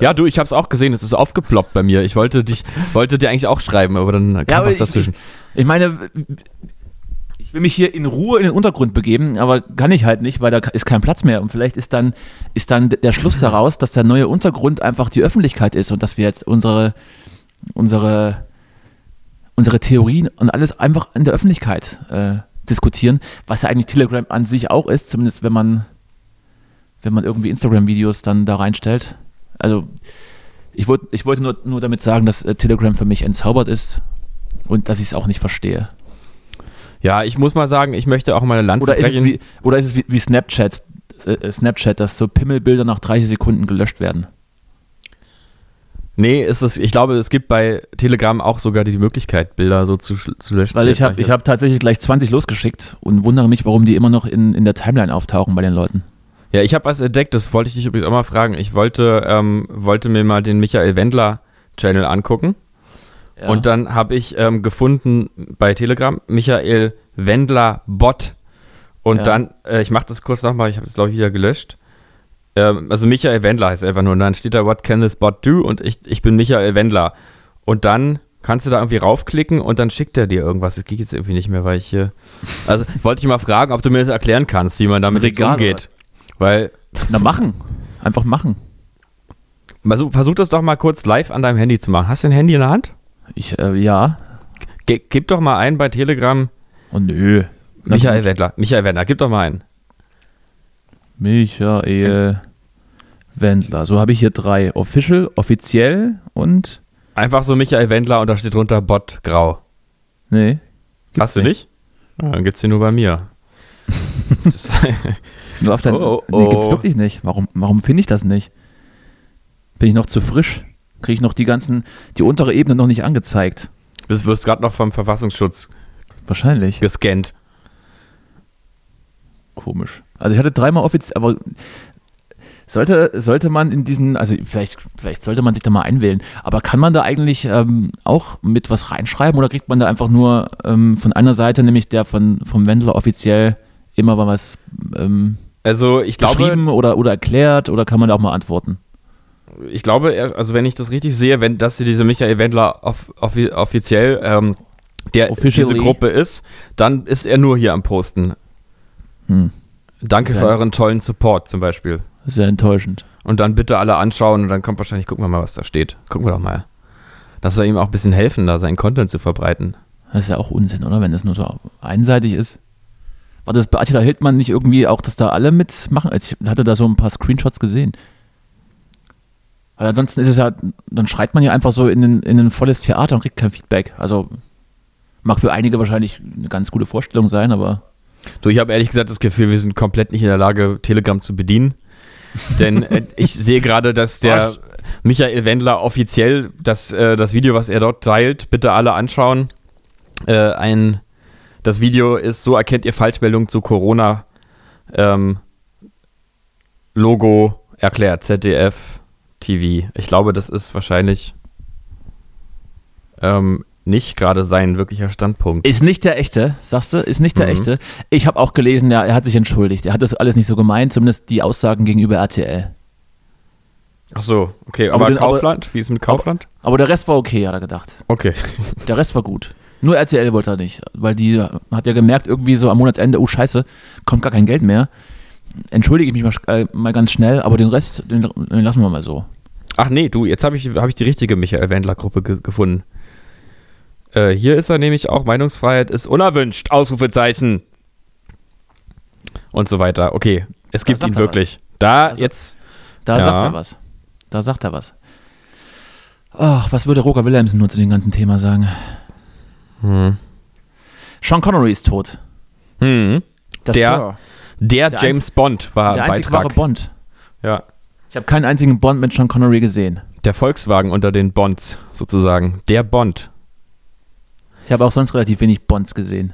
[SPEAKER 3] Ja, du, ich hab's auch gesehen. Es ist aufgeploppt bei mir. Ich wollte dich, wollte dir eigentlich auch schreiben, aber dann kam
[SPEAKER 2] aber
[SPEAKER 3] was
[SPEAKER 2] ich-
[SPEAKER 3] dazwischen.
[SPEAKER 2] Ich meine, ich will mich hier in Ruhe in den Untergrund begeben, aber kann ich halt nicht, weil da ist kein Platz mehr. Und vielleicht ist dann, ist dann der Schluss daraus, dass der neue Untergrund einfach die Öffentlichkeit ist und dass wir jetzt unsere, unsere, unsere Theorien und alles einfach in der Öffentlichkeit äh, diskutieren, was ja eigentlich Telegram an sich auch ist, zumindest wenn man, wenn man irgendwie Instagram-Videos dann da reinstellt. Also ich, wollt, ich wollte nur, nur damit sagen, dass äh, Telegram für mich entzaubert ist und dass ich es auch nicht verstehe.
[SPEAKER 3] Ja, ich muss mal sagen, ich möchte auch mal eine Lanze
[SPEAKER 2] Oder ist es wie, oder ist es wie, wie Snapchat, äh, Snapchat, dass so Pimmelbilder nach 30 Sekunden gelöscht werden?
[SPEAKER 3] Nee, ist es, ich glaube, es gibt bei Telegram auch sogar die Möglichkeit, Bilder so zu, zu löschen.
[SPEAKER 2] Weil ich habe ich hab tatsächlich gleich 20 losgeschickt und wundere mich, warum die immer noch in, in der Timeline auftauchen bei den Leuten.
[SPEAKER 3] Ja, ich habe was entdeckt, das wollte ich dich übrigens auch mal fragen. Ich wollte, ähm, wollte mir mal den Michael Wendler Channel angucken.
[SPEAKER 2] Ja.
[SPEAKER 3] Und dann habe ich ähm, gefunden bei Telegram Michael Wendler Bot. Und
[SPEAKER 2] Ja.
[SPEAKER 3] dann, äh, ich mache das kurz nochmal, ich habe es glaube ich wieder gelöscht. Ähm, also Michael Wendler heißt einfach nur. Und dann steht da, what can this bot do? Und ich, ich bin Michael Wendler. Und dann kannst du da irgendwie raufklicken und dann schickt er dir irgendwas. Das geht jetzt irgendwie nicht mehr, weil ich hier. Also wollte ich mal fragen, ob du mir das erklären kannst, wie man damit jetzt
[SPEAKER 2] Regal,
[SPEAKER 3] umgeht. Weil,
[SPEAKER 2] Na, machen. Einfach machen.
[SPEAKER 3] versuch, versuch das doch mal kurz live an deinem Handy zu machen. Hast du ein Handy in der Hand?
[SPEAKER 2] Ich, äh, ja.
[SPEAKER 3] Ge gib doch mal ein bei Telegram
[SPEAKER 2] Oh, nö. Na
[SPEAKER 3] Michael. Wendler. Michael Wendler, gib doch mal einen.
[SPEAKER 2] Michael Wendler. So habe ich hier drei. Official, offiziell und.
[SPEAKER 3] Einfach so Michael Wendler und da steht drunter Bot grau.
[SPEAKER 2] Nee.
[SPEAKER 3] Hast du nicht? Ah, dann gibt's den nur bei mir. Das,
[SPEAKER 2] nur auf dein,
[SPEAKER 3] Oh, oh,
[SPEAKER 2] Nee, gibt's
[SPEAKER 3] oh.
[SPEAKER 2] wirklich nicht. Warum, warum finde ich das nicht? Bin ich noch zu frisch? Kriege ich noch die ganzen, die untere Ebene noch nicht angezeigt?
[SPEAKER 3] du wirst gerade noch vom Verfassungsschutz
[SPEAKER 2] Wahrscheinlich.
[SPEAKER 3] gescannt.
[SPEAKER 2] Komisch. Also ich hatte dreimal offiziell, aber sollte, sollte man in diesen, also vielleicht, vielleicht sollte man sich da mal einwählen, aber kann man da eigentlich ähm, auch mit was reinschreiben oder kriegt man da einfach nur ähm, von einer Seite, nämlich der von, vom Wendler offiziell, immer mal was ähm,
[SPEAKER 3] Also ich glaube,
[SPEAKER 2] geschrieben oder, oder erklärt oder kann man da auch mal antworten?
[SPEAKER 3] ich glaube, also wenn ich das richtig sehe, wenn das hier diese Michael Wendler off, offi offiziell ähm, der
[SPEAKER 2] Officially.
[SPEAKER 3] diese Gruppe ist, dann ist er nur hier am Posten.
[SPEAKER 2] Hm.
[SPEAKER 3] Danke
[SPEAKER 2] Okay.
[SPEAKER 3] für euren tollen Support zum Beispiel.
[SPEAKER 2] Sehr enttäuschend.
[SPEAKER 3] Und dann bitte alle anschauen und dann kommt wahrscheinlich, gucken wir mal, was da steht. Gucken wir doch mal. Das soll ihm auch ein bisschen helfen, da seinen Content zu verbreiten.
[SPEAKER 2] Das ist ja auch Unsinn, oder? Wenn das nur so einseitig ist. War das bei Attila Hildmann nicht irgendwie auch, dass da alle mitmachen? Also Ich hatte da so ein paar Screenshots gesehen. Weil ansonsten ist es ja, dann schreit man ja einfach so in ein, in ein volles Theater und kriegt kein Feedback. Also mag für einige wahrscheinlich eine ganz gute Vorstellung sein, aber
[SPEAKER 3] Du, ich habe ehrlich gesagt das Gefühl, wir sind komplett nicht in der Lage, Telegram zu bedienen. Denn äh, ich sehe gerade, dass der
[SPEAKER 2] Was?
[SPEAKER 3] Michael Wendler offiziell das, äh, das Video, was er dort teilt, bitte alle anschauen. Äh, ein, das Video ist, so erkennt ihr Falschmeldung zu Corona. Ähm, Logo erklärt, ZDF TV. Ich glaube, das ist wahrscheinlich ähm, nicht gerade sein wirklicher Standpunkt.
[SPEAKER 2] ist nicht der echte, sagst du? Ist nicht der
[SPEAKER 3] Mhm.
[SPEAKER 2] echte. Ich habe auch gelesen, ja, er hat sich entschuldigt. Er hat das alles nicht so gemeint, zumindest die Aussagen gegenüber RTL.
[SPEAKER 3] Ach so, okay,
[SPEAKER 2] Aber
[SPEAKER 3] aber,
[SPEAKER 2] den- aber-
[SPEAKER 3] Kaufland? Wie ist es mit Kaufland?
[SPEAKER 2] Aber der Rest war okay, hat er gedacht.
[SPEAKER 3] Okay.
[SPEAKER 2] Der Rest war gut. Nur RTL wollte er nicht, weil die hat ja gemerkt, irgendwie so am Monatsende, oh Scheiße, kommt gar kein Geld mehr. Entschuldige ich mich mal, äh, mal ganz schnell, aber den Rest, den, den lassen wir mal so.
[SPEAKER 3] Ach nee, du, jetzt habe ich, hab ich die richtige Michael Wendler-Gruppe ge gefunden. Äh, hier ist er nämlich auch, Meinungsfreiheit ist unerwünscht, Ausrufezeichen. Und so weiter. Okay, es gibt ihn wirklich. Da
[SPEAKER 2] Da sa-
[SPEAKER 3] jetzt,
[SPEAKER 2] Da
[SPEAKER 3] Ja.
[SPEAKER 2] sagt er was. Da sagt er was. Ach, was würde Roger Williamson nur zu dem ganzen Thema sagen?
[SPEAKER 3] Hm.
[SPEAKER 2] Sean Connery ist tot.
[SPEAKER 3] Hm.
[SPEAKER 2] Das
[SPEAKER 3] Der
[SPEAKER 2] Sir.
[SPEAKER 3] der,
[SPEAKER 2] Der
[SPEAKER 3] James Bond war
[SPEAKER 2] Der einzig
[SPEAKER 3] Beitrag.
[SPEAKER 2] wahre Bond.
[SPEAKER 3] Ja.
[SPEAKER 2] Ich habe keinen einzigen Bond mit Sean Connery gesehen.
[SPEAKER 3] Der Volkswagen unter den Bonds, sozusagen. Der Bond.
[SPEAKER 2] Ich habe auch sonst relativ wenig Bonds gesehen.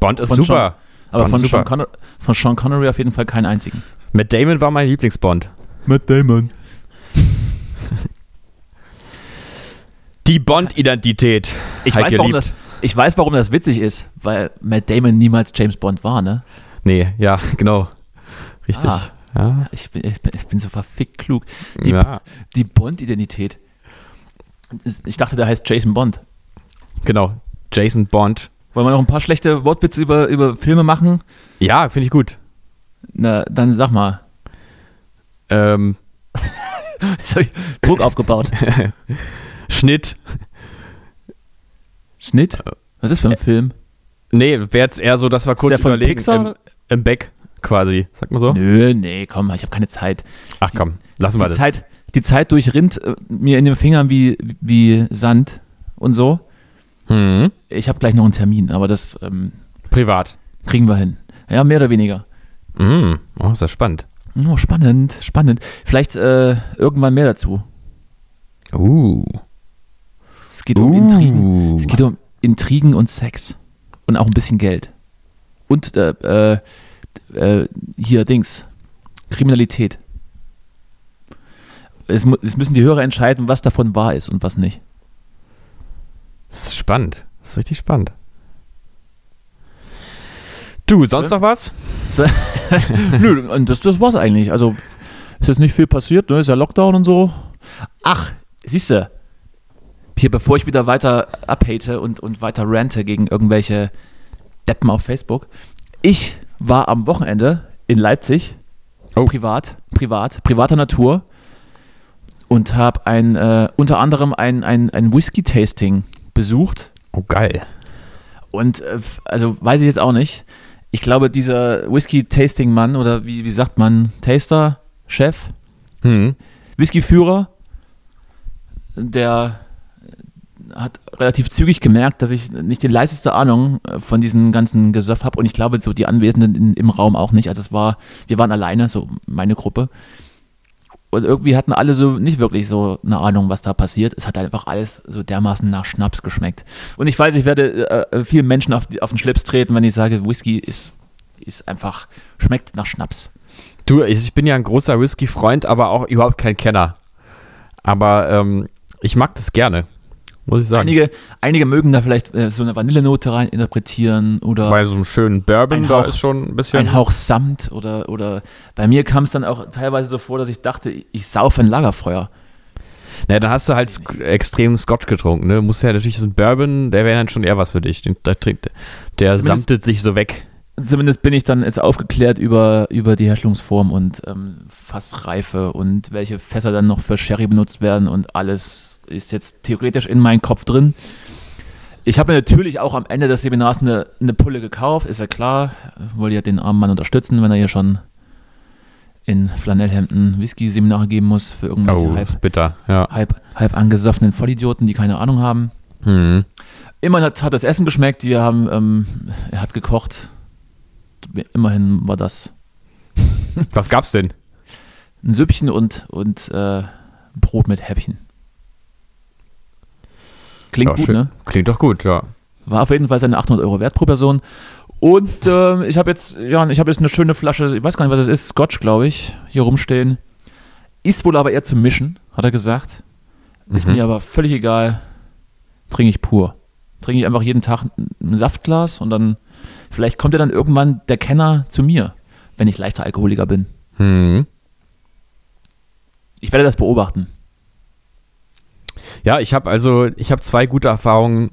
[SPEAKER 3] Bond ist
[SPEAKER 2] Von
[SPEAKER 3] super.
[SPEAKER 2] Aber
[SPEAKER 3] Bond
[SPEAKER 2] von
[SPEAKER 3] ist
[SPEAKER 2] Sean,
[SPEAKER 3] super.
[SPEAKER 2] Connery, von Sean Connery auf jeden Fall keinen einzigen.
[SPEAKER 3] Matt Damon war mein Lieblingsbond.
[SPEAKER 2] Matt Damon.
[SPEAKER 3] Die Bond-Identität.
[SPEAKER 2] Ich
[SPEAKER 3] Heike
[SPEAKER 2] weiß, warum das, ich weiß, warum das witzig ist, weil Matt Damon niemals James Bond war, ne?
[SPEAKER 3] Nee, ja, genau. Richtig.
[SPEAKER 2] Ah.
[SPEAKER 3] Ja.
[SPEAKER 2] Ich bin, ich bin, ich bin so verfickt klug. Die,
[SPEAKER 3] ja,
[SPEAKER 2] die Bond-Identität. Ich dachte, der heißt Jason Bond.
[SPEAKER 3] genau. Jason Bond.
[SPEAKER 2] Wollen wir noch ein paar schlechte Wortwitze über, über Filme machen?
[SPEAKER 3] Ja, finde ich gut.
[SPEAKER 2] Na, dann sag mal.
[SPEAKER 3] Ähm,
[SPEAKER 2] Jetzt habe ich Druck aufgebaut.
[SPEAKER 3] Schnitt.
[SPEAKER 2] Schnitt? Was ist für ein Film?
[SPEAKER 3] Nee, wäre jetzt eher so, dass wir kurz
[SPEAKER 2] der von
[SPEAKER 3] überlegen.
[SPEAKER 2] Pixar?
[SPEAKER 3] Im, Im Back quasi. Sagt man so?
[SPEAKER 2] Nö, nee, komm, ich habe keine Zeit.
[SPEAKER 3] Ach komm, lassen wir
[SPEAKER 2] Die
[SPEAKER 3] das.
[SPEAKER 2] Zeit, die Zeit durchrinnt äh, mir in den Fingern wie, wie Sand und so.
[SPEAKER 3] Hm.
[SPEAKER 2] Ich habe gleich noch einen Termin, aber das ähm,
[SPEAKER 3] Privat.
[SPEAKER 2] kriegen wir hin. Ja, mehr oder weniger.
[SPEAKER 3] Hm. Oh, ist das spannend.
[SPEAKER 2] Oh, spannend, spannend. Vielleicht äh, irgendwann mehr dazu.
[SPEAKER 3] Uh.
[SPEAKER 2] Es geht um Intrigen. Es geht um Intrigen und Sex. Und auch ein bisschen Geld. Und äh, äh, äh, hier Dings. Kriminalität. Es, es müssen die Hörer entscheiden, was davon wahr ist und was nicht.
[SPEAKER 3] Das ist spannend. Das ist richtig spannend. Du, sonst noch was?
[SPEAKER 2] So, Nö, und das, das war's eigentlich. Also ist jetzt nicht viel passiert, ne? Ist ja Lockdown und so. Ach, siehst du, hier, bevor ich wieder weiter abhate und, und weiter rante gegen irgendwelche Deppen auf Facebook. Ich war am Wochenende in Leipzig,
[SPEAKER 3] Oh.
[SPEAKER 2] privat, privat, privater Natur und habe ein, äh, unter anderem ein, ein, ein Whisky-Tasting besucht.
[SPEAKER 3] Oh, geil.
[SPEAKER 2] Und äh, also weiß ich jetzt auch nicht. Ich glaube, dieser Whisky-Tasting-Mann oder wie, wie sagt man, Taster, Chef,
[SPEAKER 3] Hm.
[SPEAKER 2] Whisky-Führer, der hat relativ zügig gemerkt, dass ich nicht die leiseste Ahnung äh, von diesem ganzen Gesöff habe und ich glaube, so die Anwesenden in, im Raum auch nicht. Also es war, wir waren alleine, so meine Gruppe. Und irgendwie hatten alle so nicht wirklich so eine Ahnung, was da passiert. Es hat einfach alles so dermaßen nach Schnaps geschmeckt. Und ich weiß, ich werde äh, vielen Menschen auf, auf den Schlips treten, wenn ich sage, Whisky ist, ist einfach, schmeckt nach Schnaps.
[SPEAKER 3] Du, ich bin ja ein großer Whisky-Freund, aber auch überhaupt kein Kenner. Aber ähm, ich mag das gerne, muss ich sagen.
[SPEAKER 2] Einige, einige mögen da vielleicht äh, so eine Vanillenote rein interpretieren oder
[SPEAKER 3] Bei so einem schönen Bourbon,
[SPEAKER 2] Ein
[SPEAKER 3] da
[SPEAKER 2] Hauch-
[SPEAKER 3] ist schon ein bisschen.
[SPEAKER 2] ein Hauch Samt oder, oder bei mir kam es dann auch teilweise so vor, dass ich dachte, ich saufe ein Lagerfeuer.
[SPEAKER 3] Na, dann hast du halt extrem Scotch getrunken, ne? Musst ja natürlich so ein Bourbon, der wäre dann schon eher was für dich. Den, der der samtet sich so weg.
[SPEAKER 2] Zumindest bin ich dann jetzt aufgeklärt über, über die Herstellungsform und ähm, Fassreife und welche Fässer dann noch für Sherry benutzt werden und alles ist jetzt theoretisch in meinen Kopf drin. Ich habe mir natürlich auch am Ende des Seminars eine, eine Pulle gekauft, ist ja klar. Ich wollte ja den armen Mann unterstützen, wenn er hier schon in Flanellhemden Whisky-Seminare geben muss für irgendwelche
[SPEAKER 3] Oh,
[SPEAKER 2] halb,
[SPEAKER 3] bitter, ja.
[SPEAKER 2] halb, halb angesoffenen Vollidioten, die keine Ahnung haben.
[SPEAKER 3] Hm.
[SPEAKER 2] Immerhin hat, hat das Essen geschmeckt. Wir haben, ähm, er hat gekocht. Immerhin war das
[SPEAKER 3] Was gab's denn?
[SPEAKER 2] ein Süppchen und, und äh, Brot mit Häppchen. Klingt
[SPEAKER 3] Ja,
[SPEAKER 2] gut,
[SPEAKER 3] schön.
[SPEAKER 2] ne?
[SPEAKER 3] Klingt doch gut, ja.
[SPEAKER 2] War auf jeden Fall seine 800 Euro wert pro Person. Und ähm, ich habe jetzt, ja, ich habe jetzt eine schöne Flasche, ich weiß gar nicht, was es ist, Scotch, glaube ich, hier rumstehen. Ist wohl aber eher zum Mischen, hat er gesagt. Ist
[SPEAKER 3] Mhm.
[SPEAKER 2] mir aber völlig egal. Trinke ich pur. Trinke ich einfach jeden Tag ein Saftglas und dann, vielleicht kommt ja dann irgendwann der Kenner zu mir, wenn ich leichter Alkoholiker bin.
[SPEAKER 3] Hm.
[SPEAKER 2] Ich werde das beobachten.
[SPEAKER 3] Ja, ich habe also, ich habe zwei gute Erfahrungen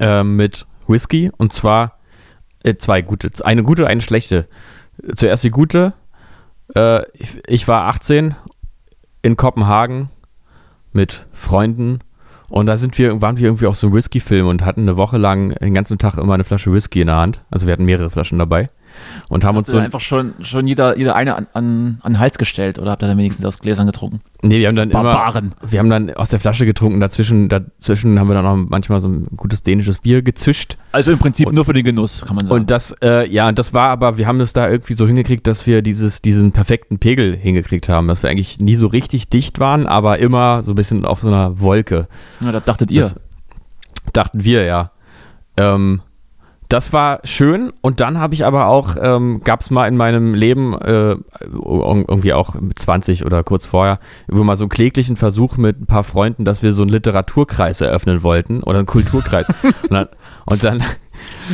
[SPEAKER 3] äh, mit Whisky und zwar äh, zwei gute, eine gute, eine schlechte. Zuerst die gute. Äh, ich, war 18 in Kopenhagen mit Freunden und da sind wir, waren wir irgendwie auf so einem Whisky-Film und hatten eine Woche lang den ganzen Tag immer eine Flasche Whisky in der Hand. Also wir hatten mehrere Flaschen dabei und haben uns
[SPEAKER 2] Habt
[SPEAKER 3] so
[SPEAKER 2] einfach schon, schon jeder, jeder eine an, an, an den Hals gestellt oder habt ihr dann wenigstens aus Gläsern getrunken?
[SPEAKER 3] Nee, wir haben dann
[SPEAKER 2] Barbaren.
[SPEAKER 3] immer, wir haben dann aus der Flasche getrunken. Dazwischen, dazwischen haben wir dann auch manchmal so ein gutes dänisches Bier gezischt.
[SPEAKER 2] Also im Prinzip
[SPEAKER 3] Und-
[SPEAKER 2] nur für den Genuss, kann man sagen.
[SPEAKER 3] Und das, äh, ja, das war aber, wir haben das da irgendwie so hingekriegt, dass wir dieses, diesen perfekten Pegel hingekriegt haben, dass wir eigentlich nie so richtig dicht waren, aber immer so ein bisschen auf so einer Wolke.
[SPEAKER 2] ja, das dachtet ihr.
[SPEAKER 3] Das dachten wir, ja. Ähm, das war schön und dann habe ich aber auch, ähm, gab es mal in meinem Leben, äh, irgendwie auch mit 20 oder kurz vorher, wo mal so einen kläglichen Versuch mit ein paar Freunden, dass wir so einen Literaturkreis eröffnen wollten oder einen Kulturkreis. und dann, und dann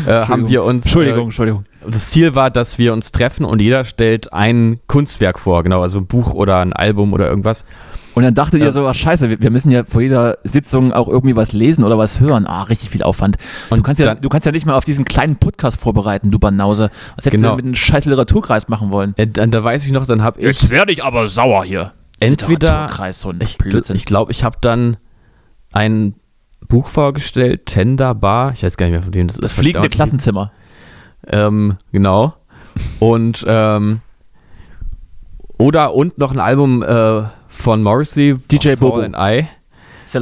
[SPEAKER 3] äh, haben wir uns.
[SPEAKER 2] Entschuldigung, Entschuldigung.
[SPEAKER 3] Äh, das Ziel war, dass wir uns treffen und jeder stellt ein Kunstwerk vor, genau, also ein Buch oder ein Album oder irgendwas.
[SPEAKER 2] Und dann dachtet
[SPEAKER 3] Ja.
[SPEAKER 2] ihr so, ach, scheiße, wir, wir müssen ja vor jeder Sitzung auch irgendwie was lesen oder was hören. Ah, richtig viel Aufwand. du,
[SPEAKER 3] Und
[SPEAKER 2] kannst ja,
[SPEAKER 3] dann-
[SPEAKER 2] du kannst ja nicht mal auf diesen kleinen Podcast vorbereiten, du Banause. Was hättest
[SPEAKER 3] Genau.
[SPEAKER 2] du denn mit einem scheiß Literaturkreis machen wollen?
[SPEAKER 3] Äh, dann, da weiß ich noch, dann habe ich
[SPEAKER 2] Jetzt werde ich aber sauer hier.
[SPEAKER 3] entweder
[SPEAKER 2] Literaturkreis, so ein
[SPEAKER 3] Ich,
[SPEAKER 2] Blödsinn.
[SPEAKER 3] ich glaube, ich habe dann ein Buch vorgestellt, Tender Bar. Ich weiß gar nicht mehr, von dem das,
[SPEAKER 2] das
[SPEAKER 3] ist.
[SPEAKER 2] fliegende
[SPEAKER 3] Verdammt.
[SPEAKER 2] Klassenzimmer.
[SPEAKER 3] Ähm, genau. Und, ähm, oder und noch ein Album äh, von Morrissey,
[SPEAKER 2] DJ Bobo.
[SPEAKER 3] and I.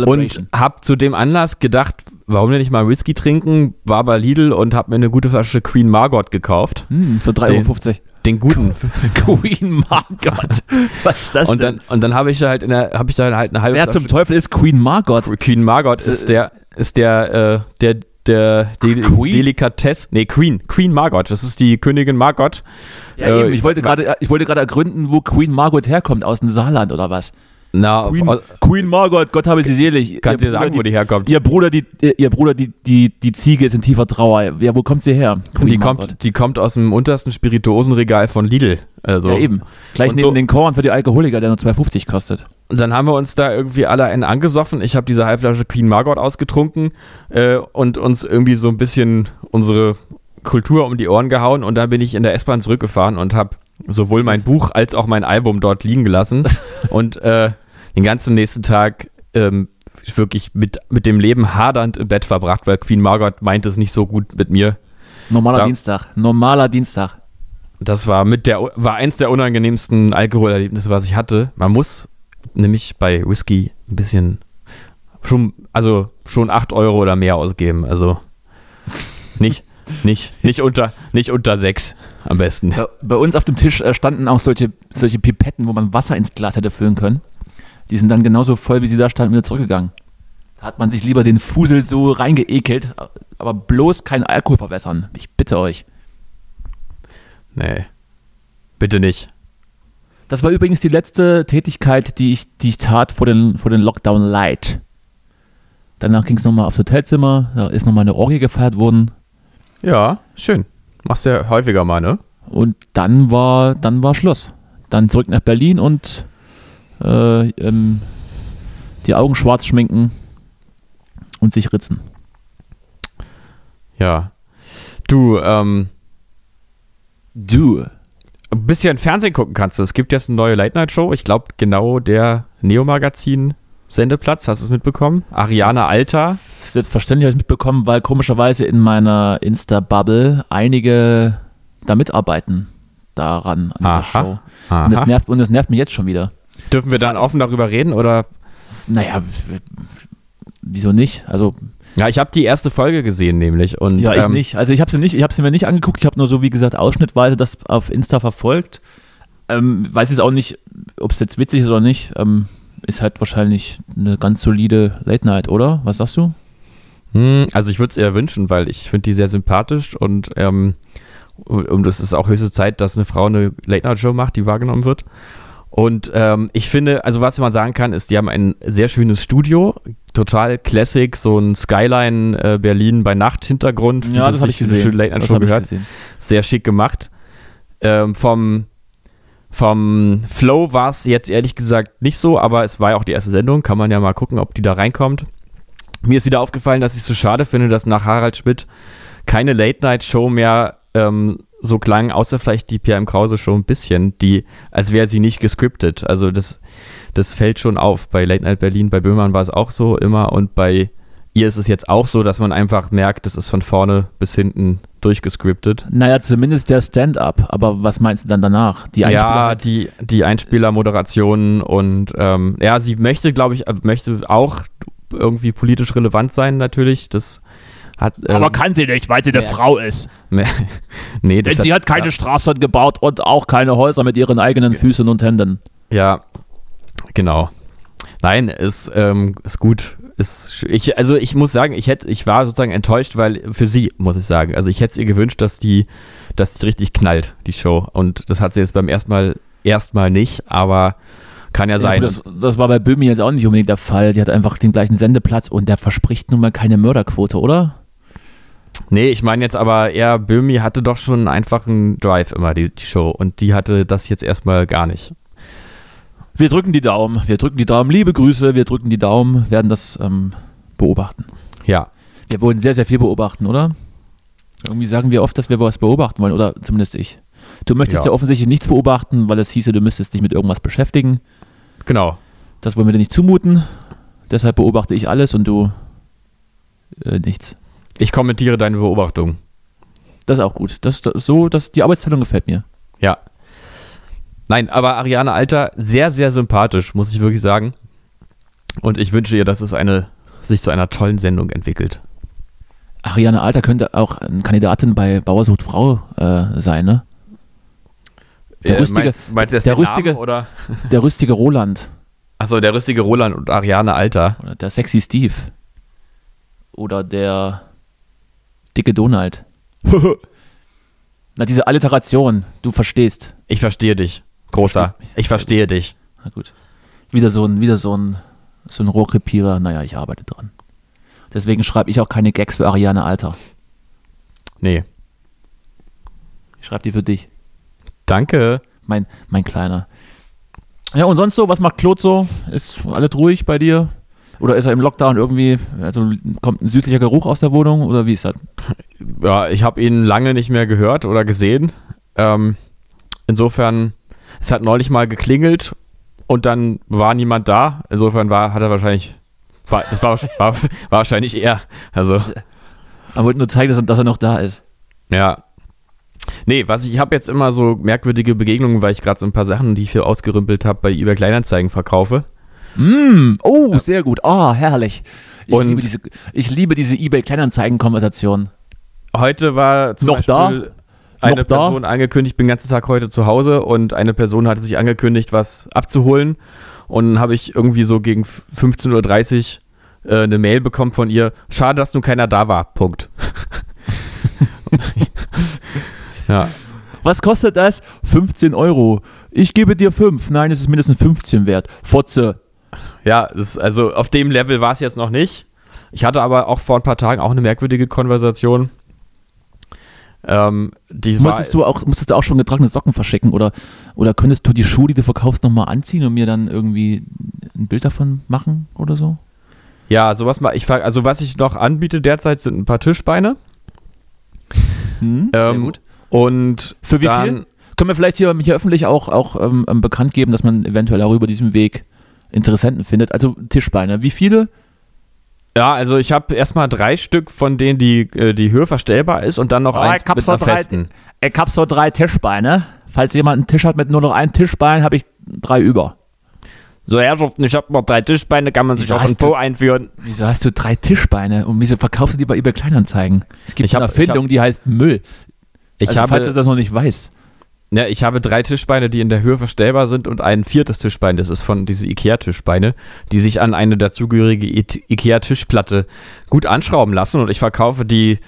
[SPEAKER 3] Und habe zu dem Anlass gedacht, warum denn nicht mal Whisky trinken? War bei Lidl und habe mir eine gute Flasche Queen Margot gekauft.
[SPEAKER 2] Hm, für 3,50 Euro.
[SPEAKER 3] Den guten.
[SPEAKER 2] Queen Margot. Was ist das
[SPEAKER 3] Und
[SPEAKER 2] denn?
[SPEAKER 3] dann, und dann habe ich da halt in der, habe ich da halt eine halbe
[SPEAKER 2] Wer zum Teufel ist Queen Margot?
[SPEAKER 3] Queen Margot ist der, ist der, äh, der, der, Del
[SPEAKER 2] Queen?
[SPEAKER 3] Delikatesse. Nee, Queen. Queen Margot. Das ist die Königin Margot.
[SPEAKER 2] Ja,
[SPEAKER 3] Äh,
[SPEAKER 2] eben. Ich wollte gerade, ich wollte gerade ergründen, wo Queen Margot herkommt, aus dem Saarland oder was?
[SPEAKER 3] Na,
[SPEAKER 2] Queen,
[SPEAKER 3] auf-
[SPEAKER 2] Queen Margot, Gott habe sie selig.
[SPEAKER 3] kannst dir sagen,
[SPEAKER 2] Bruder,
[SPEAKER 3] wo die herkommt?
[SPEAKER 2] Ihr Bruder, die, ihr Bruder, die, die, die Ziege ist in tiefer Trauer. Ja, wo kommt sie her? Queen
[SPEAKER 3] die,
[SPEAKER 2] Margot.
[SPEAKER 3] kommt, die kommt aus dem untersten Spirituosenregal von Lidl. Also,
[SPEAKER 2] Ja, eben. Gleich
[SPEAKER 3] Und
[SPEAKER 2] neben
[SPEAKER 3] so-
[SPEAKER 2] den Korn für die Alkoholiker, der nur 2,50 kostet.
[SPEAKER 3] Und dann haben wir uns da irgendwie alle einen angesoffen. Ich habe diese Halbflasche Queen Margot ausgetrunken äh, und uns irgendwie so ein bisschen unsere Kultur um die Ohren gehauen. Und dann bin ich in der S-Bahn zurückgefahren und habe sowohl mein Buch als auch mein Album dort liegen gelassen. und äh, den ganzen nächsten Tag ähm, wirklich mit, mit dem Leben hadernd im Bett verbracht, weil Queen Margot meinte es nicht so gut mit mir.
[SPEAKER 2] Normaler
[SPEAKER 3] Ja.
[SPEAKER 2] Dienstag. Normaler Dienstag.
[SPEAKER 3] Das war mit der war eins der unangenehmsten Alkoholerlebnisse, was ich hatte. Man muss nämlich bei Whisky ein bisschen schon, also schon 8 Euro oder mehr ausgeben. Also nicht, nicht, nicht unter, nicht unter 6 am besten.
[SPEAKER 2] Bei, bei uns auf dem Tisch äh, standen auch solche, solche Pipetten, wo man Wasser ins Glas hätte füllen können. Die sind dann genauso voll, wie sie da standen, wieder zurückgegangen. Da hat man sich lieber den Fusel so reingeekelt, aber bloß kein Alkohol verwässern. Ich bitte euch.
[SPEAKER 3] Nee. Bitte nicht.
[SPEAKER 2] Das war übrigens die letzte Tätigkeit, die ich, die ich tat vor den, vor den Lockdown Light. Danach ging es nochmal aufs Hotelzimmer, da ist nochmal eine Orgie gefeiert worden
[SPEAKER 3] Ja, schön. Machst du ja häufiger mal, ne?
[SPEAKER 2] und dann war, dann war Schluss. Dann zurück nach Berlin und äh, ähm, die Augen schwarz schminken und sich ritzen.
[SPEAKER 3] Ja. Du, ähm,
[SPEAKER 2] Du.
[SPEAKER 3] ein bisschen Fernsehen gucken kannst du. Es gibt jetzt eine neue Late-Night-Show. Ich glaube, genau der Neo-Magazin Sendeplatz. Hast du es mitbekommen? Ariane Alter.
[SPEAKER 2] Selbstverständlich habe ich mitbekommen, weil komischerweise in meiner Insta-Bubble einige da mitarbeiten daran, an dieser
[SPEAKER 3] Aha.
[SPEAKER 2] Show. Und das,
[SPEAKER 3] Aha.
[SPEAKER 2] nervt, und das nervt mich jetzt schon wieder.
[SPEAKER 3] Dürfen wir dann offen darüber reden oder?
[SPEAKER 2] Naja, wieso nicht? Also,
[SPEAKER 3] Ja, ich habe die erste Folge gesehen nämlich und
[SPEAKER 2] ja, ich
[SPEAKER 3] ähm,
[SPEAKER 2] nicht. Also, ich habe sie nicht, ich habe sie mir nicht angeguckt. Ich habe nur so, wie gesagt, ausschnittweise das auf Insta verfolgt. Ähm, weiß jetzt auch nicht, ob es jetzt witzig ist oder nicht. Ähm, ist halt wahrscheinlich eine ganz solide Late Night, oder? Was sagst du?
[SPEAKER 3] Hm, Also ich würde es eher wünschen, weil ich finde die sehr sympathisch und ähm, und es ist auch höchste Zeit, dass eine Frau eine Late-Night-Show macht, die wahrgenommen wird. Und ähm, ich finde, also was man sagen kann, ist, die haben ein sehr schönes Studio, total classic, so ein Skyline äh, Berlin bei Nacht Hintergrund, wie
[SPEAKER 2] Ja, das habe ich gesehen.
[SPEAKER 3] schöne
[SPEAKER 2] Das
[SPEAKER 3] Late-Night-Show
[SPEAKER 2] hab ich
[SPEAKER 3] gehört. Sehr schick gemacht. Ähm, vom vom Flow war es jetzt ehrlich gesagt nicht so, aber es war ja auch die erste Sendung, kann man ja mal gucken, ob die da reinkommt. Mir ist wieder aufgefallen, dass ich es so schade finde, dass nach Harald Schmidt keine Late-Night-Show mehr ähm, so klang, außer vielleicht die PM Krause Show ein bisschen, die, als wäre sie nicht gescriptet. Also das, das fällt schon auf. Bei Late Night Berlin, bei Böhmermann war es auch so immer und bei ihr ist es jetzt auch so, dass man einfach merkt, das ist von vorne bis hinten durchgescriptet.
[SPEAKER 2] Naja, zumindest der Stand-up. Aber was meinst du dann danach? Die Einspieler
[SPEAKER 3] Ja, die, die Einspielermoderationen und ähm, ja, sie möchte, glaube ich, äh, möchte auch irgendwie politisch relevant sein, natürlich. Das hat. Ähm,
[SPEAKER 2] aber kann sie nicht, weil sie eine. Frau ist.
[SPEAKER 3] nee, das
[SPEAKER 2] Denn sie hat keine
[SPEAKER 3] ja,
[SPEAKER 2] Straßen gebaut und auch keine Häuser mit ihren eigenen Füßen und Händen.
[SPEAKER 3] ja, genau. Nein, ist, ähm, ist gut. Ist, ich, also ich muss sagen, ich hätte, ich war sozusagen enttäuscht, weil für sie, muss ich sagen. Also ich hätte es ihr gewünscht, dass die, dass die richtig knallt, die Show. Und das hat sie jetzt beim ersten Mal erstmal nicht, aber kann ja,
[SPEAKER 2] Ja,
[SPEAKER 3] sein.
[SPEAKER 2] das, das war bei Böhmi jetzt auch nicht unbedingt der Fall. Die hat einfach den gleichen Sendeplatz und der verspricht nun mal keine Mörderquote, oder?
[SPEAKER 3] Nee, ich meine jetzt aber eher, Böhmi hatte doch schon einen Drive immer, die, die Show. Und die hatte das jetzt erstmal gar nicht.
[SPEAKER 2] Wir drücken die Daumen, wir drücken die Daumen. Liebe Grüße, wir drücken die Daumen, werden das ähm, beobachten.
[SPEAKER 3] Ja.
[SPEAKER 2] Wir wollen sehr, sehr viel beobachten, oder? Irgendwie sagen wir oft, dass wir was beobachten wollen, oder zumindest ich. Du möchtest ja,
[SPEAKER 3] Ja.
[SPEAKER 2] offensichtlich nichts beobachten, weil es hieße, du müsstest dich mit irgendwas beschäftigen.
[SPEAKER 3] Genau.
[SPEAKER 2] Das wollen wir dir nicht zumuten. Deshalb beobachte ich alles und du äh, nichts.
[SPEAKER 3] Ich kommentiere deine Beobachtung.
[SPEAKER 2] Das ist auch gut. Das, das, so, das, die Arbeitsteilung gefällt mir.
[SPEAKER 3] Ja. Nein, aber Ariane Alter, sehr, sehr sympathisch, muss ich wirklich sagen. Und ich wünsche ihr, dass es eine, sich zu einer tollen Sendung entwickelt.
[SPEAKER 2] Ariane Alter könnte auch eine Kandidatin bei Bauersucht Frau äh, sein, ne? Der
[SPEAKER 3] Äh,
[SPEAKER 2] rüstige-
[SPEAKER 3] meinst, meinst jetzt
[SPEAKER 2] der
[SPEAKER 3] den Namen,
[SPEAKER 2] rüstige-
[SPEAKER 3] oder?
[SPEAKER 2] Der rüstige Roland
[SPEAKER 3] Achso, der rüstige Roland und Ariane Alter.
[SPEAKER 2] oder der sexy Steve oder der dicke Donald. Na, diese Alliteration, du verstehst.
[SPEAKER 3] Ich verstehe dich. Großer. Ich verstehe dich.
[SPEAKER 2] Na gut. Wieder so ein, wieder so ein, so ein Rohrkrepierer. Naja, ich arbeite dran. Deswegen schreibe ich auch keine Gags für Ariane Alter.
[SPEAKER 3] Nee.
[SPEAKER 2] Ich schreibe die für dich.
[SPEAKER 3] Danke.
[SPEAKER 2] Mein, mein Kleiner. Ja, und sonst so, was macht Claude so? Ist alles ruhig bei dir? Oder ist er im Lockdown irgendwie, also kommt ein südlicher Geruch aus der Wohnung oder wie ist das?
[SPEAKER 3] Ja, ich habe ihn lange nicht mehr gehört oder gesehen. Ähm, insofern, es hat neulich mal geklingelt und dann war niemand da. Insofern war, hat er wahrscheinlich, war, das war, war, war wahrscheinlich er. Also,
[SPEAKER 2] Er wollte nur zeigen, dass er, dass er noch da ist.
[SPEAKER 3] ja. Nee, was ich, ich habe jetzt immer so merkwürdige Begegnungen, weil ich gerade so ein paar Sachen, die ich hier ausgerümpelt habe, bei eBay Kleinanzeigen verkaufe.
[SPEAKER 2] Mm, oh, sehr gut. Oh, herrlich. Ich,
[SPEAKER 3] Und-
[SPEAKER 2] liebe, diese, ich liebe diese eBay-Kleinanzeigen-Konversation.
[SPEAKER 3] Heute war zum
[SPEAKER 2] Noch
[SPEAKER 3] Beispiel eine
[SPEAKER 2] Noch da?
[SPEAKER 3] Person angekündigt, ich bin den ganzen Tag heute zu Hause und eine Person hatte sich angekündigt, was abzuholen. Und dann habe ich irgendwie so gegen 15.30 Uhr äh, eine Mail bekommen von ihr. Schade, dass nun keiner da war. Punkt. ja.
[SPEAKER 2] Was kostet das? 15 Euro. Ich gebe dir 5. Nein, es ist mindestens 15 wert. Fotze.
[SPEAKER 3] Ja, ist, also auf dem Level war es jetzt noch nicht. Ich hatte aber auch vor ein paar Tagen auch eine merkwürdige Konversation. Ähm, die war,
[SPEAKER 2] Musstest du, auch, musstest du auch schon getragene Socken verschicken oder, oder könntest du die Schuhe, die du verkaufst, nochmal anziehen und mir dann irgendwie ein Bild davon machen oder so?
[SPEAKER 3] ja, sowas mal. Ich also was ich noch anbiete derzeit sind ein paar Tischbeine.
[SPEAKER 2] Hm,
[SPEAKER 3] Ähm, Und
[SPEAKER 2] Für wie
[SPEAKER 3] dann,
[SPEAKER 2] viel? Können wir vielleicht hier, hier öffentlich auch, auch ähm, ähm, bekannt geben, dass man eventuell auch über diesem Weg Interessenten findet? Also Tischbeine. Wie viele?
[SPEAKER 3] Ja, also ich habe erstmal drei Stück von denen, die die die Höhe verstellbar ist und dann noch
[SPEAKER 2] Oh,
[SPEAKER 3] eins
[SPEAKER 2] ich hab
[SPEAKER 3] mit
[SPEAKER 2] so
[SPEAKER 3] einer
[SPEAKER 2] drei-
[SPEAKER 3] festen.
[SPEAKER 2] Ich habe so drei Tischbeine. Falls jemand einen Tisch hat mit nur noch einem Tischbein, habe ich drei über.
[SPEAKER 3] So Herrschaften, ich habe noch drei Tischbeine, kann man sich
[SPEAKER 2] Wieso
[SPEAKER 3] auch in
[SPEAKER 2] hast
[SPEAKER 3] Po einführen.
[SPEAKER 2] Wieso hast du drei Tischbeine und wieso verkaufst du die bei eBay Kleinanzeigen? Es gibt
[SPEAKER 3] Ich hab-
[SPEAKER 2] eine Erfindung, die heißt Müll.
[SPEAKER 3] Ich
[SPEAKER 2] also, falls du
[SPEAKER 3] habe,
[SPEAKER 2] das noch nicht weißt.
[SPEAKER 3] ja, ich habe drei Tischbeine, die in der Höhe verstellbar sind und ein viertes Tischbein, das ist von diese Ikea-Tischbeine, die sich an eine dazugehörige Ikea-Tischplatte gut anschrauben lassen und ich verkaufe die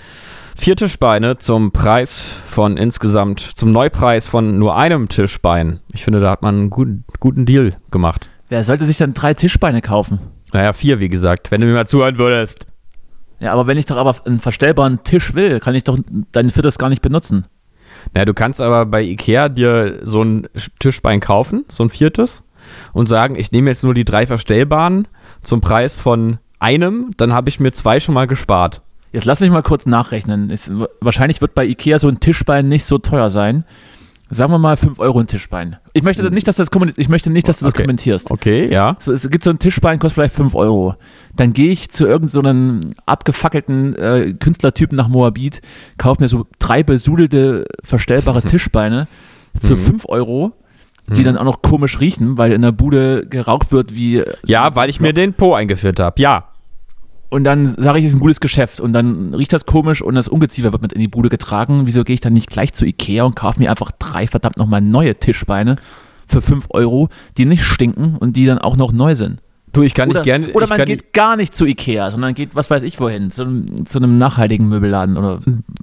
[SPEAKER 3] vier Tischbeine zum Preis von insgesamt, zum Neupreis von nur einem Tischbein. Ich finde, da hat man einen guten, guten Deal gemacht.
[SPEAKER 2] Wer sollte sich dann drei Tischbeine kaufen?
[SPEAKER 3] Naja, vier, wie gesagt, wenn du mir mal zuhören würdest.
[SPEAKER 2] Ja, aber wenn ich doch aber einen verstellbaren Tisch will, kann ich doch dein viertes gar nicht benutzen.
[SPEAKER 3] Ja, du kannst aber bei Ikea dir so ein Sch- Tischbein kaufen, so ein viertes, und sagen, ich nehme jetzt nur die drei verstellbaren zum Preis von einem, dann habe ich mir zwei schon mal gespart.
[SPEAKER 2] Jetzt lass mich mal kurz nachrechnen. Es, wahrscheinlich wird bei Ikea so ein Tischbein nicht so teuer sein. Sagen wir mal 5 Euro ein Tischbein. Ich möchte nicht, dass du das, ich möchte nicht, dass du das
[SPEAKER 3] Okay.
[SPEAKER 2] kommentierst.
[SPEAKER 3] Okay, ja.
[SPEAKER 2] So, es gibt so ein Tischbein, kostet vielleicht 5 Euro. Dann gehe ich zu irgendeinem so abgefackelten äh, Künstlertypen nach Moabit, kaufe mir so drei besudelte, verstellbare Tischbeine für
[SPEAKER 3] Mhm.
[SPEAKER 2] 5 Euro, die dann auch noch komisch riechen, weil in der Bude geraucht wird wie.
[SPEAKER 3] Ja, weil ich mir den Po eingeführt habe. Ja.
[SPEAKER 2] Und dann sage ich, es ist ein gutes Geschäft. Und dann riecht das komisch und das Ungeziefer wird mit in die Bude getragen. Wieso gehe ich dann nicht gleich zu Ikea und kaufe mir einfach drei verdammt nochmal neue Tischbeine für 5 Euro, die nicht stinken und die dann auch noch neu sind?
[SPEAKER 3] Du, ich kann
[SPEAKER 2] Oder,
[SPEAKER 3] nicht gerne.
[SPEAKER 2] oder man geht gar nicht zu Ikea, sondern geht, was weiß ich wohin, zu, zu einem nachhaltigen Möbelladen oder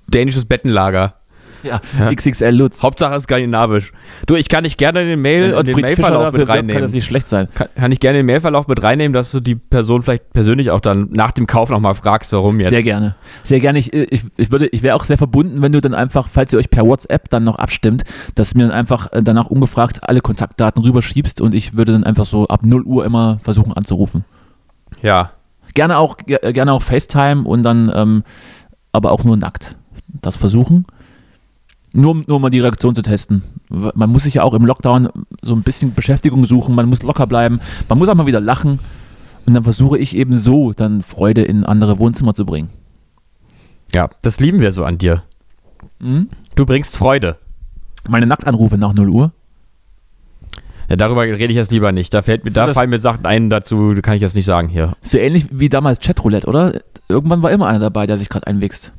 [SPEAKER 3] dänisches Bettenlager.
[SPEAKER 2] ja, XXL Lutz.
[SPEAKER 3] Hauptsache skandinavisch. Du, ich kann nicht gerne den Mail,
[SPEAKER 2] Wenn
[SPEAKER 3] den Mailverlauf mit
[SPEAKER 2] wirbt, kann das
[SPEAKER 3] reinnehmen.
[SPEAKER 2] nicht schlecht sein.
[SPEAKER 3] Kann, kann ich gerne den Mailverlauf mit reinnehmen, dass du die Person vielleicht persönlich auch dann nach dem Kauf nochmal fragst, warum jetzt.
[SPEAKER 2] Sehr gerne. Sehr gerne. Ich, ich, ich, würde, ich wäre auch sehr verbunden, wenn du dann einfach, falls ihr euch per WhatsApp dann noch abstimmt, dass du mir dann einfach äh, danach ungefragt alle Kontaktdaten rüberschiebst und ich würde dann einfach so ab 0 Uhr immer versuchen anzurufen.
[SPEAKER 3] Ja.
[SPEAKER 2] Gerne auch, äh, gerne auch FaceTime und dann ähm, aber auch nur nackt. Das versuchen. Nur, um- nur um mal die Reaktion zu testen. Man muss sich ja auch im Lockdown so ein bisschen Beschäftigung suchen, man muss locker bleiben, man muss auch mal wieder lachen. Und dann versuche ich eben so dann Freude in andere Wohnzimmer zu bringen.
[SPEAKER 3] Ja, das lieben wir so an dir.
[SPEAKER 2] Mhm.
[SPEAKER 3] Du bringst Freude.
[SPEAKER 2] Meine Nacktanrufe nach 0 Uhr.
[SPEAKER 3] Ja, darüber rede ich jetzt lieber nicht. Da, fällt mir,
[SPEAKER 2] So,
[SPEAKER 3] da fallen mir Sachen ein dazu, kann ich jetzt nicht sagen hier.
[SPEAKER 2] So ähnlich wie damals Chatroulette, oder? irgendwann war immer einer dabei, der sich gerade einwächst.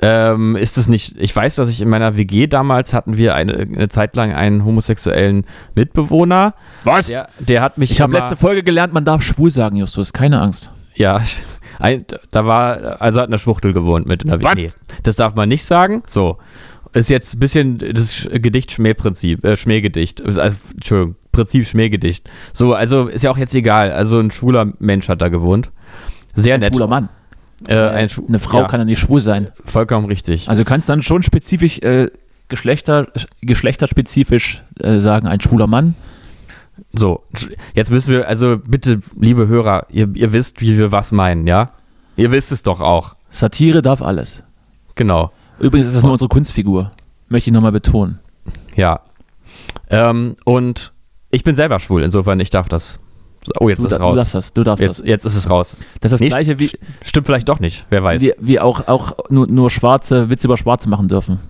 [SPEAKER 3] Ähm, ist es nicht, ich weiß, dass ich in meiner WG damals hatten wir eine, eine Zeit lang einen homosexuellen Mitbewohner.
[SPEAKER 2] Was?
[SPEAKER 3] Der, der hat mich
[SPEAKER 2] ich habe letzte Folge gelernt, man darf schwul sagen, Justus. Keine Angst.
[SPEAKER 3] Ja, ein, da war, also hat eine Schwuchtel gewohnt mit einer
[SPEAKER 2] Was?
[SPEAKER 3] Nee, das darf man nicht sagen. So. Ist jetzt ein bisschen das Gedicht Schmähprinzip, äh, Schmähgedicht. Ist, Also, Entschuldigung, Prinzip Schmähgedicht. So, also ist ja auch jetzt egal. Also ein schwuler Mensch hat da gewohnt. Sehr
[SPEAKER 2] Ein
[SPEAKER 3] nett.
[SPEAKER 2] schwuler Mann.
[SPEAKER 3] Äh, ein Schw-
[SPEAKER 2] Eine Frau
[SPEAKER 3] ja,
[SPEAKER 2] kann ja nicht schwul sein.
[SPEAKER 3] Vollkommen richtig.
[SPEAKER 2] Also du kannst dann schon spezifisch, äh, Geschlechter, geschlechterspezifisch äh, sagen, ein schwuler Mann.
[SPEAKER 3] So, jetzt müssen wir, also bitte, liebe Hörer, ihr, ihr wisst, wie wir was meinen, ja? Ihr wisst es doch auch.
[SPEAKER 2] Satire darf alles.
[SPEAKER 3] Genau.
[SPEAKER 2] Übrigens ist das nur unsere Kunstfigur. Möchte ich nochmal betonen.
[SPEAKER 3] Ja. Ähm, und ich bin selber schwul, insofern ich darf das. Oh, jetzt
[SPEAKER 2] Du,
[SPEAKER 3] ist es
[SPEAKER 2] da- du
[SPEAKER 3] raus.
[SPEAKER 2] darfst das. Du darfst
[SPEAKER 3] Jetzt,
[SPEAKER 2] das.
[SPEAKER 3] jetzt ist es raus.
[SPEAKER 2] Das ist das
[SPEAKER 3] Nee,
[SPEAKER 2] gleiche wie,
[SPEAKER 3] st- Stimmt vielleicht doch nicht, wer weiß.
[SPEAKER 2] wie, wie auch, auch nur, nur Schwarze Witze über Schwarze machen dürfen.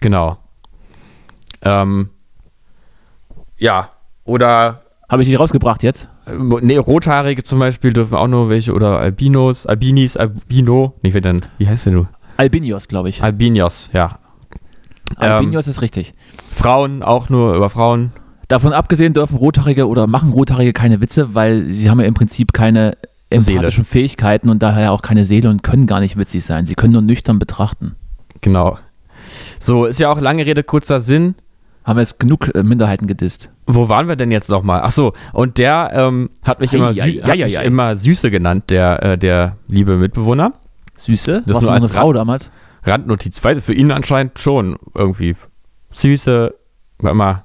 [SPEAKER 3] Genau. Ähm, ja, oder
[SPEAKER 2] Habe ich dich rausgebracht jetzt?
[SPEAKER 3] äh, nee, Rothaarige zum Beispiel dürfen auch nur welche oder Albinos, Albinis, Albino, nee, wie denn, wie heißt der nur?
[SPEAKER 2] Albinios, glaube ich.
[SPEAKER 3] Albinos, ja. ähm,
[SPEAKER 2] Albinios ist richtig.
[SPEAKER 3] Frauen auch nur über Frauen.
[SPEAKER 2] Davon abgesehen dürfen Rothaarige oder machen Rothaarige keine Witze, weil sie haben ja im Prinzip keine
[SPEAKER 3] Seele.
[SPEAKER 2] empathischen Fähigkeiten und daher auch keine Seele und können gar nicht witzig sein. Sie können nur nüchtern betrachten.
[SPEAKER 3] Genau. So, ist ja auch lange Rede, kurzer Sinn.
[SPEAKER 2] Haben wir jetzt genug äh, Minderheiten gedisst.
[SPEAKER 3] Wo waren wir denn jetzt nochmal? Ach so, und der ähm, hat mich,
[SPEAKER 2] Ei,
[SPEAKER 3] immer,
[SPEAKER 2] ei,
[SPEAKER 3] sü
[SPEAKER 2] ei,
[SPEAKER 3] hat mich immer Süße genannt, der, äh, der liebe Mitbewohner.
[SPEAKER 2] Süße?
[SPEAKER 3] Das
[SPEAKER 2] Warst
[SPEAKER 3] nur
[SPEAKER 2] du eine
[SPEAKER 3] als
[SPEAKER 2] Frau
[SPEAKER 3] Rat-
[SPEAKER 2] damals?
[SPEAKER 3] Randnotiz, für ihn anscheinend schon irgendwie. Süße, war immer,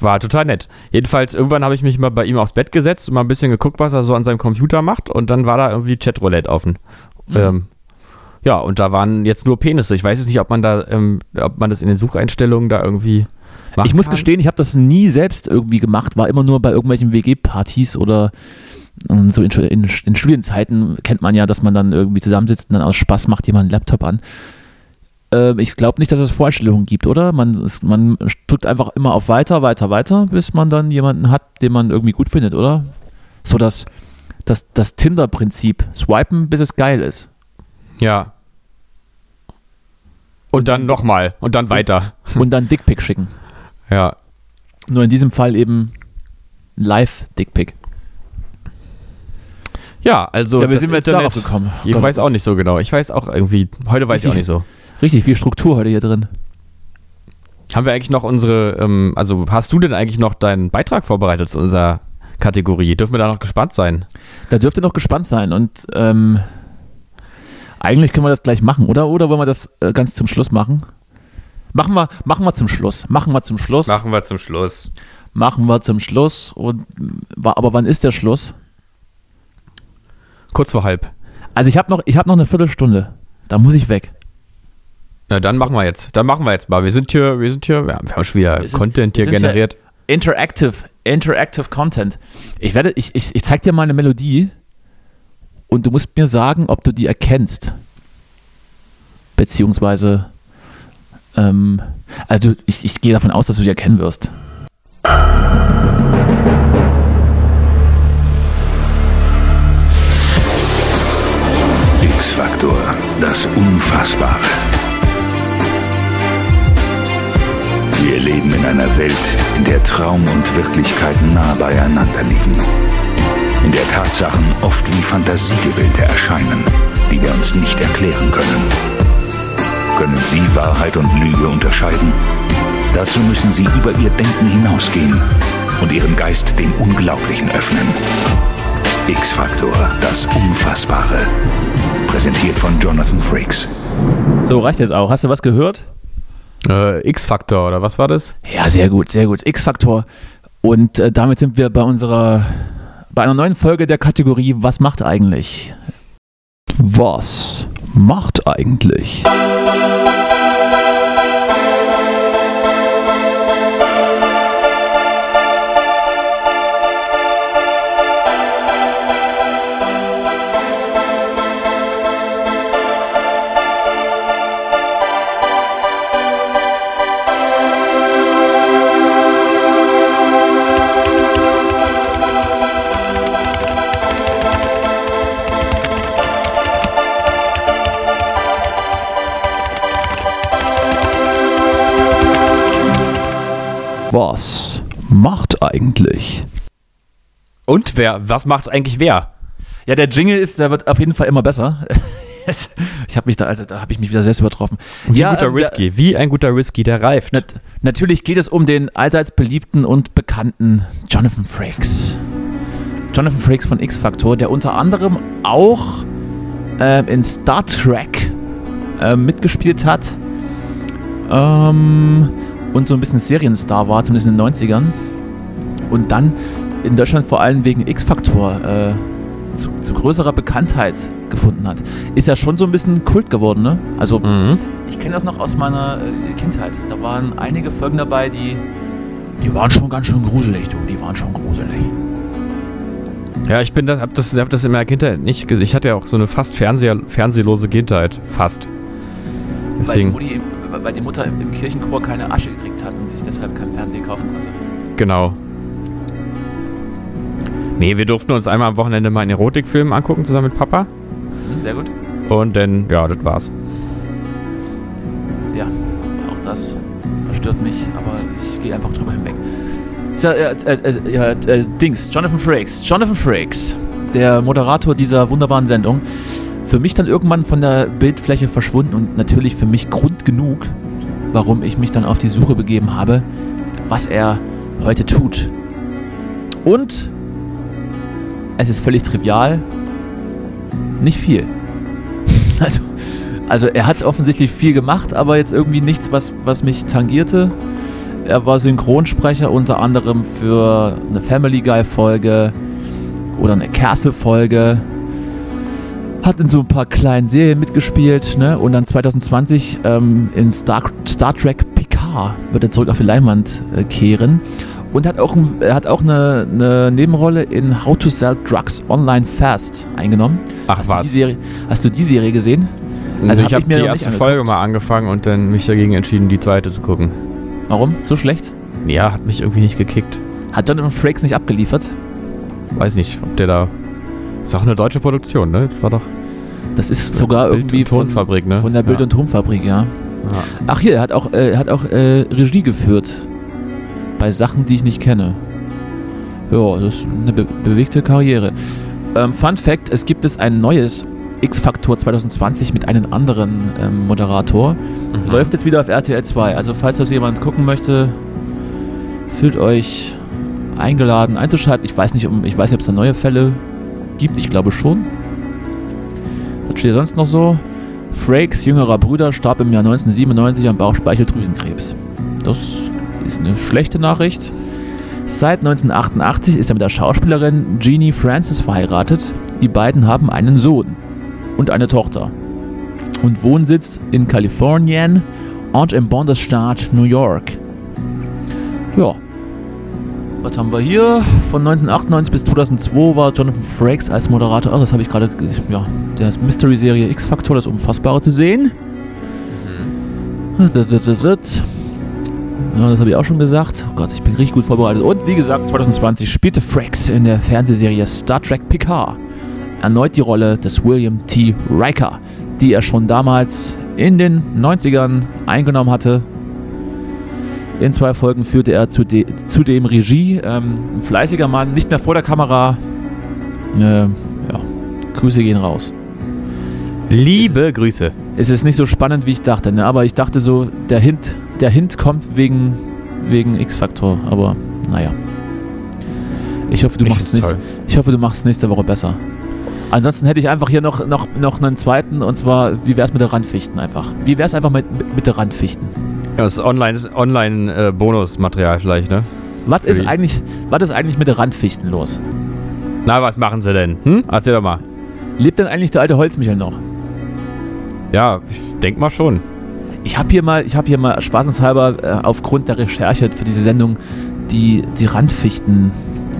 [SPEAKER 3] war total nett. Jedenfalls, irgendwann habe ich mich mal bei ihm aufs Bett gesetzt und mal ein bisschen geguckt, was er so an seinem Computer macht und dann war da irgendwie Chatroulette offen.
[SPEAKER 2] Mhm.
[SPEAKER 3] Ähm, ja, und da waren jetzt nur Penisse. Ich weiß jetzt nicht, ob man da, ähm, ob man das in den Sucheinstellungen da irgendwie
[SPEAKER 2] Ich muss
[SPEAKER 3] kann.
[SPEAKER 2] gestehen, ich habe das nie selbst irgendwie gemacht, war immer nur bei irgendwelchen WG-Partys oder ähm, so in, in, in Studienzeiten kennt man ja, dass man dann irgendwie zusammensitzt und dann aus Spaß macht jemand einen Laptop an. Ähm, ich glaube nicht, dass es Vorstellungen gibt, oder? Man, es, man drückt einfach immer auf weiter, weiter, weiter, bis man dann jemanden hat, den man irgendwie gut findet, oder? So das, das, das Tinder-Prinzip. Swipen, bis es geil ist.
[SPEAKER 3] Ja. Und dann nochmal und dann weiter.
[SPEAKER 2] Und dann Dickpick schicken.
[SPEAKER 3] Ja.
[SPEAKER 2] Nur in diesem Fall eben Live-Dickpick.
[SPEAKER 3] Ja, also.
[SPEAKER 2] ja,
[SPEAKER 3] das
[SPEAKER 2] sind wir jetzt darauf gekommen?
[SPEAKER 3] Ich weiß auch nicht so genau. Ich weiß auch irgendwie, heute weiß ich auch nicht so.
[SPEAKER 2] Richtig viel Struktur heute hier drin.
[SPEAKER 3] Haben wir eigentlich noch unsere, ähm, also hast du denn eigentlich noch deinen Beitrag vorbereitet zu unserer Kategorie? Dürfen wir da noch gespannt sein?
[SPEAKER 2] Da dürft ihr noch gespannt sein und ähm, eigentlich können wir das gleich machen, oder? Oder wollen wir das äh, ganz zum Schluss machen? Machen wir, machen wir zum Schluss. Machen wir zum Schluss.
[SPEAKER 3] wir zum Schluss.
[SPEAKER 2] Machen wir zum Schluss. Und, aber wann ist der Schluss?
[SPEAKER 3] Kurz vor halb.
[SPEAKER 2] Also ich habe noch, ich hab noch eine Viertelstunde. Da muss ich weg.
[SPEAKER 3] Na, dann machen wir jetzt. Dann machen wir jetzt mal. Wir sind hier, wir sind hier, wir haben, wir haben schon wieder
[SPEAKER 2] sind-
[SPEAKER 3] Content hier generiert.
[SPEAKER 2] Interactive, Interactive Content. Ich werde, ich, ich, ich zeig dir mal eine Melodie und du musst mir sagen, ob du die erkennst. Beziehungsweise, ähm, also ich, ich gehe davon aus, dass du die erkennen wirst.
[SPEAKER 4] X-Faktor, das Unfassbare. Wir leben in einer Welt, in der Traum und Wirklichkeit nah beieinander liegen. In der Tatsachen oft wie Fantasiegebilde erscheinen, die wir uns nicht erklären können. Können Sie Wahrheit und Lüge unterscheiden? Dazu müssen Sie über Ihr Denken hinausgehen und Ihren Geist dem Unglaublichen öffnen. X-Faktor, das Unfassbare. Präsentiert von Jonathan Frakes.
[SPEAKER 2] So, reicht jetzt auch. Hast du was gehört?
[SPEAKER 3] Äh, X-Faktor, oder was war das?
[SPEAKER 2] Ja, sehr gut, sehr gut. X-Faktor. Und äh, damit sind wir bei unserer, bei einer neuen Folge der Kategorie Was macht eigentlich? Was macht eigentlich? Was macht eigentlich?
[SPEAKER 3] Und wer, was macht eigentlich wer?
[SPEAKER 2] Ja, der Jingle ist, der wird auf jeden Fall immer besser. ich habe mich da, also da habe ich mich wieder selbst übertroffen.
[SPEAKER 3] Wie
[SPEAKER 2] ja,
[SPEAKER 3] ein guter
[SPEAKER 2] ähm,
[SPEAKER 3] Whisky, wie ein guter Whisky, der reift.
[SPEAKER 2] Nat natürlich geht es um den allseits beliebten und bekannten Jonathan Frakes. Jonathan Frakes von X-Factor, der unter anderem auch ähm, in Star Trek ähm, mitgespielt hat ähm, und so ein bisschen Serienstar war, zumindest in den 90ern. Und dann in Deutschland vor allem wegen X-Factor äh, zu, zu größerer Bekanntheit gefunden hat. Ist ja schon so ein bisschen Kult geworden, ne? Also
[SPEAKER 3] Mhm.
[SPEAKER 2] ich kenne das noch aus meiner äh, Kindheit. Da waren einige Folgen dabei, die, die waren schon ganz schön gruselig, du. Die waren schon gruselig.
[SPEAKER 3] Ja, ich bin das, hab das, hab das in meiner Kindheit nicht. ge- Ich hatte ja auch so eine fast Fernseher, fernsehlose Kindheit. Fast.
[SPEAKER 2] Weil die,
[SPEAKER 3] Deswegen,
[SPEAKER 2] Mutti, weil die Mutter im, im Kirchenchor keine Asche gekriegt hat und sich deshalb kein Fernseher kaufen konnte.
[SPEAKER 3] genau. Nee, wir durften uns einmal am Wochenende mal einen Erotikfilm angucken, zusammen mit Papa.
[SPEAKER 2] Hm, sehr gut.
[SPEAKER 3] Und dann, ja, das war's.
[SPEAKER 2] Ja, auch das verstört mich, aber ich gehe einfach drüber hinweg. Ja, äh, äh, äh, äh, Dings, Jonathan Frakes. Jonathan Frakes, der Moderator dieser wunderbaren Sendung, für mich dann irgendwann von der Bildfläche verschwunden und natürlich für mich Grund genug, warum ich mich dann auf die Suche begeben habe, was er heute tut. Und es ist völlig trivial, nicht viel. Also, also er hat offensichtlich viel gemacht, aber jetzt irgendwie nichts, was, was mich tangierte. Er war Synchronsprecher unter anderem für eine Family Guy Folge oder eine Castle Folge. Hat in so ein paar kleinen Serien mitgespielt, ne? Und dann 2020 ähm, in Star, Star Trek Picard wird er zurück auf die Leinwand äh, kehren. Und hat auch, er hat auch eine, eine Nebenrolle in How to Sell Drugs Online Fast eingenommen.
[SPEAKER 3] Ach
[SPEAKER 2] Hast, du
[SPEAKER 3] was.
[SPEAKER 2] Serie, hast du die Serie gesehen?
[SPEAKER 3] Also
[SPEAKER 2] Also
[SPEAKER 3] ich
[SPEAKER 2] hab
[SPEAKER 3] habe
[SPEAKER 2] mir
[SPEAKER 3] die erste Folge mal angefangen und dann mich dagegen entschieden, die zweite zu gucken.
[SPEAKER 2] Warum? So schlecht?
[SPEAKER 3] Ja, hat mich irgendwie nicht gekickt.
[SPEAKER 2] Hat Jonathan Frakes nicht abgeliefert?
[SPEAKER 3] Weiß nicht, ob der da. Ist auch eine deutsche Produktion, ne? Das war doch
[SPEAKER 2] Das ist sogar
[SPEAKER 3] Bild-
[SPEAKER 2] irgendwie
[SPEAKER 3] und Tonfabrik,
[SPEAKER 2] von,
[SPEAKER 3] ne?
[SPEAKER 2] von der Bild-
[SPEAKER 3] Ja.
[SPEAKER 2] und Tonfabrik, ja.
[SPEAKER 3] Ja.
[SPEAKER 2] Ach hier, er hat auch, äh, hat auch äh, Regie geführt. Bei Sachen, die ich nicht kenne. Ja, das ist eine be bewegte Karriere. Ähm, Fun Fact: Es gibt es ein neues X-Factor 2020 mit einem anderen ähm, Moderator.
[SPEAKER 3] Mhm.
[SPEAKER 2] Läuft jetzt wieder auf RTL 2. Also, falls das jemand gucken möchte, fühlt euch eingeladen einzuschalten. Ich weiß nicht, um, ich weiß nicht, ob es da neue Fälle gibt. Ich glaube schon. Was steht sonst noch so? Frakes jüngerer Bruder starb im Jahr 1997 an Bauchspeicheldrüsenkrebs. Das ist eine schlechte Nachricht. Seit 1988 ist er mit der Schauspielerin Jeannie Francis verheiratet. Die beiden haben einen Sohn und eine Tochter. Und Wohnsitz in Kalifornien und im Bundesstaat New York. Ja. Was haben wir hier? Von 1998 bis 2002 war Jonathan Frakes als Moderator. Oh, das habe ich gerade. Ja, der Mystery-Serie X-Factor, das Unfassbare zu sehen. Ja, das habe ich auch schon gesagt. Oh Gott, ich bin richtig gut vorbereitet. Und wie gesagt, 2020 spielte Frakes in der Fernsehserie Star Trek Picard erneut die Rolle des William T. Riker, die er schon damals in den 90ern eingenommen hatte. In zwei Folgen führte er zude zudem Regie. Ähm, ein fleißiger Mann, nicht mehr vor der Kamera. Äh, ja, Grüße gehen raus.
[SPEAKER 3] Liebe Grüße.
[SPEAKER 2] Es ist nicht so spannend, wie ich dachte, ne? aber ich dachte so, der Hint, der Hint kommt wegen, wegen X-Factor, aber naja. Ich hoffe, du
[SPEAKER 3] Ich
[SPEAKER 2] machst nächste, ich hoffe, du machst nächste Woche besser. Ansonsten hätte ich einfach hier noch, noch, noch einen zweiten und zwar, wie wär's mit der Randfichten einfach? Wie wär's einfach mit, mit, mit der Randfichten?
[SPEAKER 3] Das ist Online- Online-Bonusmaterial vielleicht, ne?
[SPEAKER 2] Was
[SPEAKER 3] Für
[SPEAKER 2] ist
[SPEAKER 3] die-
[SPEAKER 2] eigentlich, was ist eigentlich mit der Randfichten los?
[SPEAKER 3] Na, was machen sie denn? Hm? Erzähl doch mal.
[SPEAKER 2] Lebt denn eigentlich der alte Holzmichel noch?
[SPEAKER 3] Ja, ich denk mal schon.
[SPEAKER 2] Ich habe hier mal, ich habe hier mal spaßenshalber äh, aufgrund der Recherche für diese Sendung die, die Randfichten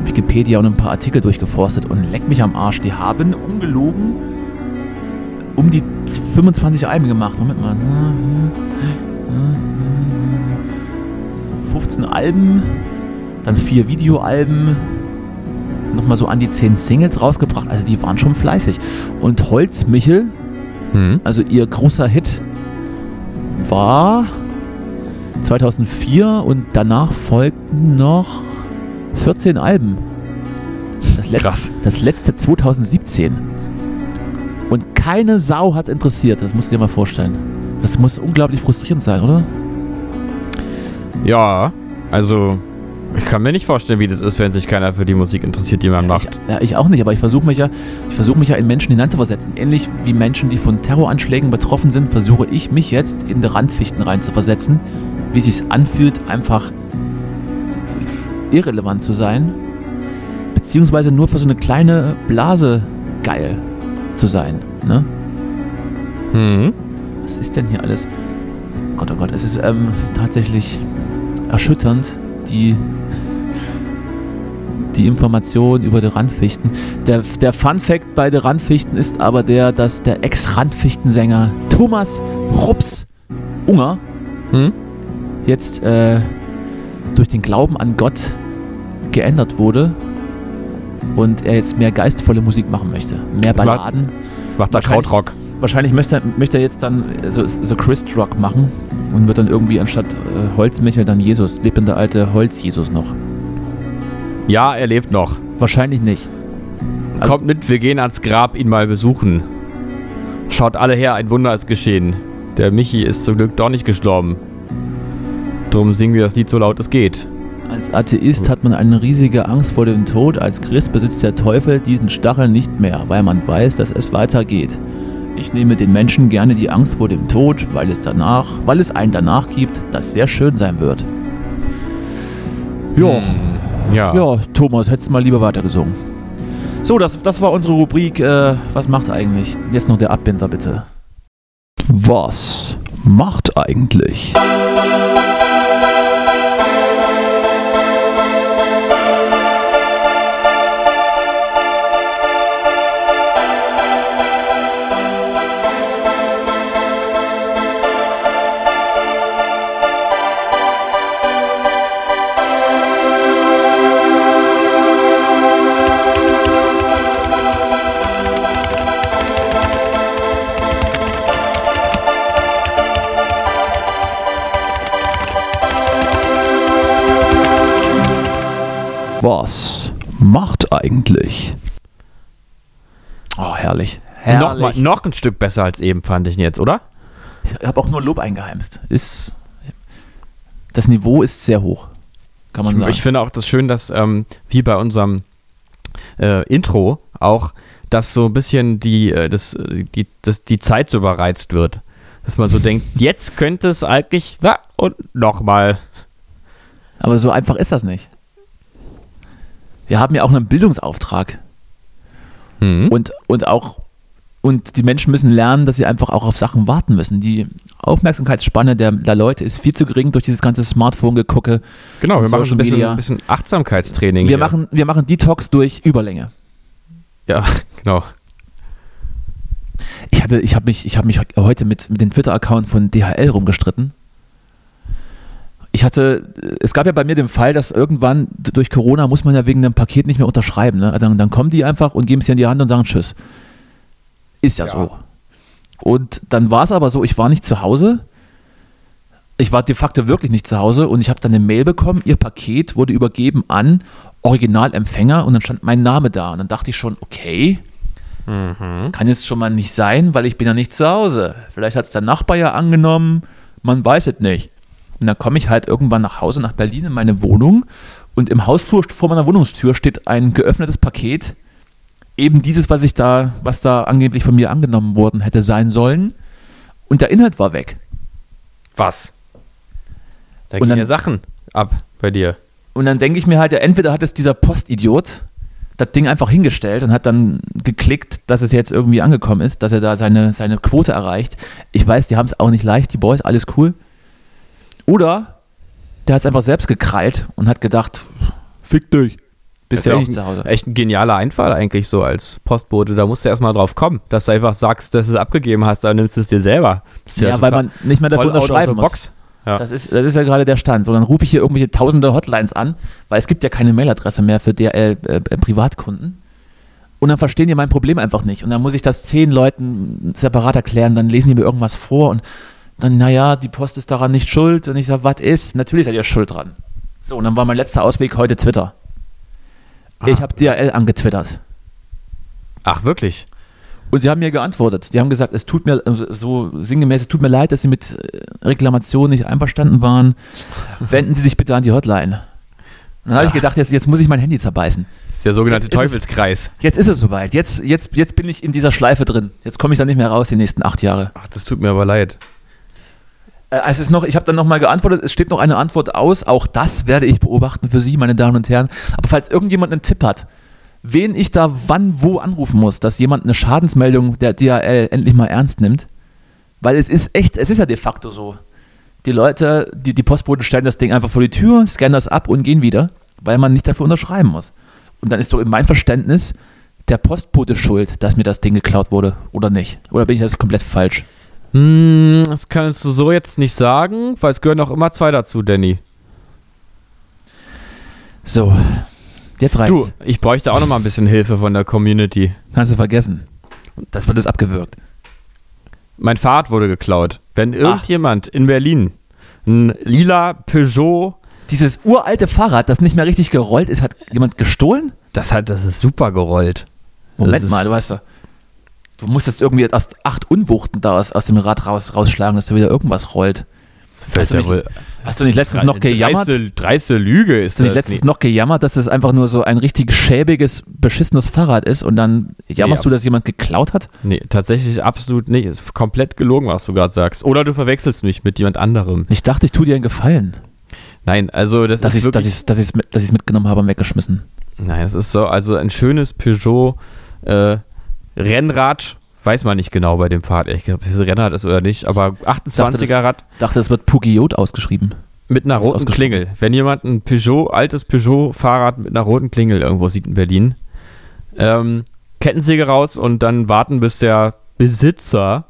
[SPEAKER 2] Wikipedia und ein paar Artikel durchgeforstet und leck mich am Arsch. Die haben ungelogen um die 25 Alben gemacht. Moment mal. 15 Alben, dann vier Videoalben, nochmal so an die 10 Singles rausgebracht. Also die waren schon fleißig. Und Holzmichel,
[SPEAKER 3] Hm?
[SPEAKER 2] also ihr großer Hit war 2004 und danach folgten noch 14 Alben. Das letzte,
[SPEAKER 3] Krass.
[SPEAKER 2] das letzte 2017. Und keine Sau hat interessiert, das musst du dir mal vorstellen. Das muss unglaublich frustrierend sein, oder?
[SPEAKER 3] Ja, also ich kann mir nicht vorstellen, wie das ist, wenn sich keiner für die Musik interessiert, die man macht.
[SPEAKER 2] Ich, ja, ich auch nicht, aber ich versuche mich ja, ich versuche mich ja in Menschen hineinzuversetzen. Ähnlich wie Menschen, die von Terroranschlägen betroffen sind, versuche ich mich jetzt in die Randfichten reinzuversetzen, wie es sich anfühlt, einfach irrelevant zu sein, beziehungsweise nur für so eine kleine Blase geil zu sein. Ne?
[SPEAKER 3] Hm.
[SPEAKER 2] Was ist denn hier alles? Gott, oh Gott, es ist ähm, tatsächlich erschütternd, die, die Information über die Randfichten. Der, der Fun Fact bei den Randfichten ist aber der, dass der Ex-Randfichtensänger Thomas Rups Unger
[SPEAKER 3] Hm?
[SPEAKER 2] jetzt äh, durch den Glauben an Gott geändert wurde und er jetzt mehr geistvolle Musik machen möchte. Mehr Balladen.
[SPEAKER 3] Macht da
[SPEAKER 2] Wahrscheinlich-
[SPEAKER 3] Krautrock.
[SPEAKER 2] Wahrscheinlich möchte, möchte er jetzt dann so, so Christ Rock machen und wird dann irgendwie anstatt äh, Holzmichel dann Jesus, lebende alte Holz-Jesus noch.
[SPEAKER 3] Ja, er lebt noch.
[SPEAKER 2] Wahrscheinlich nicht. Also-
[SPEAKER 3] Kommt mit, wir gehen ans Grab ihn mal besuchen. Schaut alle her, ein Wunder ist geschehen. Der Michi ist zum Glück doch nicht gestorben. Drum singen wir das Lied so laut es geht.
[SPEAKER 2] Als Atheist hat man eine riesige Angst vor dem Tod, als Christ besitzt der Teufel diesen Stachel nicht mehr, weil man weiß, dass es weitergeht. Ich nehme den Menschen gerne die Angst vor dem Tod, weil es danach, weil es einen danach gibt, das sehr schön sein wird. Ja.
[SPEAKER 3] Ja.
[SPEAKER 2] Ja, Thomas, hättest du mal lieber weitergesungen. So, das, das war unsere Rubrik. Äh, was macht eigentlich? Jetzt noch der Abbinder, bitte. Was macht eigentlich? Was macht eigentlich? Oh, herrlich.
[SPEAKER 3] Noch, mal, noch ein Stück besser als eben, fand ich ihn jetzt, oder?
[SPEAKER 2] Ich habe auch nur Lob eingeheimst. Ist, das Niveau ist sehr hoch, kann man sagen.
[SPEAKER 3] Ich finde auch das schön, dass ähm, wie bei unserem äh, Intro auch, dass so ein bisschen die, äh, das, äh, die, das, die Zeit so überreizt wird. Dass man so denkt, jetzt könnte es eigentlich, na, und nochmal.
[SPEAKER 2] Aber so einfach ist das nicht. Wir haben ja auch einen Bildungsauftrag.
[SPEAKER 3] Hm?
[SPEAKER 2] Und, und auch, und die Menschen müssen lernen, dass sie einfach auch auf Sachen warten müssen. Die Aufmerksamkeitsspanne der, der Leute ist viel zu gering durch dieses ganze Smartphone-Gegucke.
[SPEAKER 3] Genau, wir machen ein bisschen,
[SPEAKER 2] Media.
[SPEAKER 3] ein bisschen Achtsamkeitstraining.
[SPEAKER 2] Wir
[SPEAKER 3] hier.
[SPEAKER 2] machen, wir machen Detox durch Überlänge.
[SPEAKER 3] Ja, genau.
[SPEAKER 2] Ich hatte, ich habe mich, ich habe mich heute mit, mit dem Twitter-Account von DHL rumgestritten. Ich hatte, es gab ja bei mir den Fall, dass irgendwann durch Corona muss man ja wegen einem Paket nicht mehr unterschreiben. Ne? Also dann kommen die einfach und geben es dir in die Hand und sagen Tschüss. Ist ja,
[SPEAKER 3] Ja.
[SPEAKER 2] so. Und dann war es aber so, ich war nicht zu Hause. Ich war de facto wirklich nicht zu Hause und ich habe dann eine Mail bekommen, ihr Paket wurde übergeben an Originalempfänger und dann stand mein Name da. Und dann dachte ich schon, okay, kann jetzt schon mal nicht sein, weil ich bin ja nicht zu Hause. Vielleicht hat es der Nachbar ja angenommen, man weiß es nicht. Und dann komme ich halt irgendwann nach Hause, nach Berlin in meine Wohnung und im Hausflur vor meiner Wohnungstür steht ein geöffnetes Paket. Eben dieses, was ich da, was da angeblich von mir angenommen worden hätte sein sollen. Und der Inhalt war weg.
[SPEAKER 3] Was? Da gehen
[SPEAKER 2] dann-
[SPEAKER 3] ja Sachen ab bei dir.
[SPEAKER 2] Und dann denke ich mir halt, ja, entweder hat es dieser Postidiot das Ding einfach hingestellt und hat dann geklickt, dass es jetzt irgendwie angekommen ist, dass er da seine, seine Quote erreicht. Ich weiß, die haben es auch nicht leicht, die Boys, alles cool. Oder der hat es einfach selbst gekrallt und hat gedacht, fick dich, bist
[SPEAKER 3] ist
[SPEAKER 2] ja
[SPEAKER 3] ja
[SPEAKER 2] nicht zu Hause.
[SPEAKER 3] Echt ein genialer Einfall eigentlich so als Postbote. Da musst du erstmal drauf kommen, dass du einfach sagst, dass du es abgegeben hast, dann nimmst du es dir selber. Ist
[SPEAKER 2] Ja, weil man nicht mehr dafür unterschreiben muss.
[SPEAKER 3] box. Ja.
[SPEAKER 2] Das ist, das ist ja gerade der Stand. So, dann rufe ich hier irgendwelche tausende Hotlines an, weil es gibt ja keine Mailadresse mehr für DRL äh, äh, Privatkunden. Und dann verstehen die mein Problem einfach nicht. Und dann muss ich das zehn Leuten separat erklären, dann lesen die mir irgendwas vor und Dann, naja, die Post ist daran nicht schuld. Und ich sage, was ist? Natürlich seid ihr schuld dran. So, und dann war mein letzter Ausweg heute Twitter.
[SPEAKER 3] Ah.
[SPEAKER 2] Ich habe DHL angetwittert.
[SPEAKER 3] Ach, wirklich?
[SPEAKER 2] Und sie haben mir geantwortet. Die haben gesagt, es tut mir also so sinngemäß, es tut mir leid, dass sie mit äh, Reklamationen nicht einverstanden waren. Wenden Sie sich bitte an die Hotline. Und dann habe ich gedacht, jetzt, jetzt muss ich mein Handy zerbeißen.
[SPEAKER 3] Das ist der sogenannte
[SPEAKER 2] Jetzt ist es-
[SPEAKER 3] Teufelskreis.
[SPEAKER 2] Jetzt ist es soweit. Jetzt, jetzt, jetzt bin ich in dieser Schleife drin. Jetzt komme ich da nicht mehr raus die nächsten acht Jahre.
[SPEAKER 3] Ach, das tut mir aber leid.
[SPEAKER 2] Äh, es ist noch, ich habe dann nochmal geantwortet, es steht noch eine Antwort aus. Auch das werde ich beobachten für Sie, meine Damen und Herren. Aber falls irgendjemand einen Tipp hat, wen ich da wann wo anrufen muss, dass jemand eine Schadensmeldung der DHL endlich mal ernst nimmt, weil es ist echt, es ist ja de facto so. Die Leute, die, die Postboten stellen das Ding einfach vor die Tür, scannen das ab und gehen wieder, weil man nicht dafür unterschreiben muss. Und dann ist so in meinem Verständnis der Postbote schuld, dass mir das Ding geklaut wurde oder nicht. Oder bin ich das komplett falsch?
[SPEAKER 3] Hm, das kannst du so jetzt nicht sagen, weil es gehören auch immer zwei dazu, Danny.
[SPEAKER 2] So, jetzt reicht's.
[SPEAKER 3] Du, ich bräuchte auch noch mal ein bisschen Hilfe von der Community.
[SPEAKER 2] Kannst du vergessen. Das wird es abgewürgt.
[SPEAKER 3] Mein Fahrrad wurde geklaut. Wenn irgendjemand in Berlin ein lila Peugeot,
[SPEAKER 2] Dieses uralte Fahrrad, das nicht mehr richtig gerollt ist, hat jemand gestohlen?
[SPEAKER 3] das hat, das ist super gerollt.
[SPEAKER 2] Moment mal, du weißt doch. Du musstest irgendwie erst acht Unwuchten da aus, aus dem Rad raus, rausschlagen, dass da wieder irgendwas rollt.
[SPEAKER 3] Das
[SPEAKER 2] Hast du nicht- Hast du nicht letztens noch gejammert?
[SPEAKER 3] Dreiste, dreiste Lüge ist
[SPEAKER 2] Hast du nicht
[SPEAKER 3] das
[SPEAKER 2] letztens
[SPEAKER 3] nicht.
[SPEAKER 2] noch gejammert, dass es einfach nur so ein richtig schäbiges, beschissenes Fahrrad ist und dann jammerst
[SPEAKER 3] Nee,
[SPEAKER 2] du, dass jemand geklaut hat?
[SPEAKER 3] Nee, tatsächlich absolut nicht. Ist komplett gelogen, was du gerade sagst. Oder du verwechselst mich mit jemand anderem.
[SPEAKER 2] Ich dachte, ich tue dir einen Gefallen,
[SPEAKER 3] Nein, also das
[SPEAKER 2] dass
[SPEAKER 3] ist
[SPEAKER 2] ich es
[SPEAKER 3] wirklich...
[SPEAKER 2] dass ich's mit, dass ich's mitgenommen habe und weggeschmissen.
[SPEAKER 3] Nein, es ist so, also ein schönes Peugeot äh, Rennrad, weiß man nicht genau bei dem Fahrrad, ehrlich gesagt, ob es Rennrad ist oder nicht, aber 28er Rad
[SPEAKER 2] dachte, es wird Pugiot ausgeschrieben.
[SPEAKER 3] mit einer roten. Klingel. Wenn jemand ein Peugeot, altes Peugeot-Fahrrad mit einer roten Klingel irgendwo sieht in Berlin, ähm, Kettensäge raus und dann warten, bis der Besitzer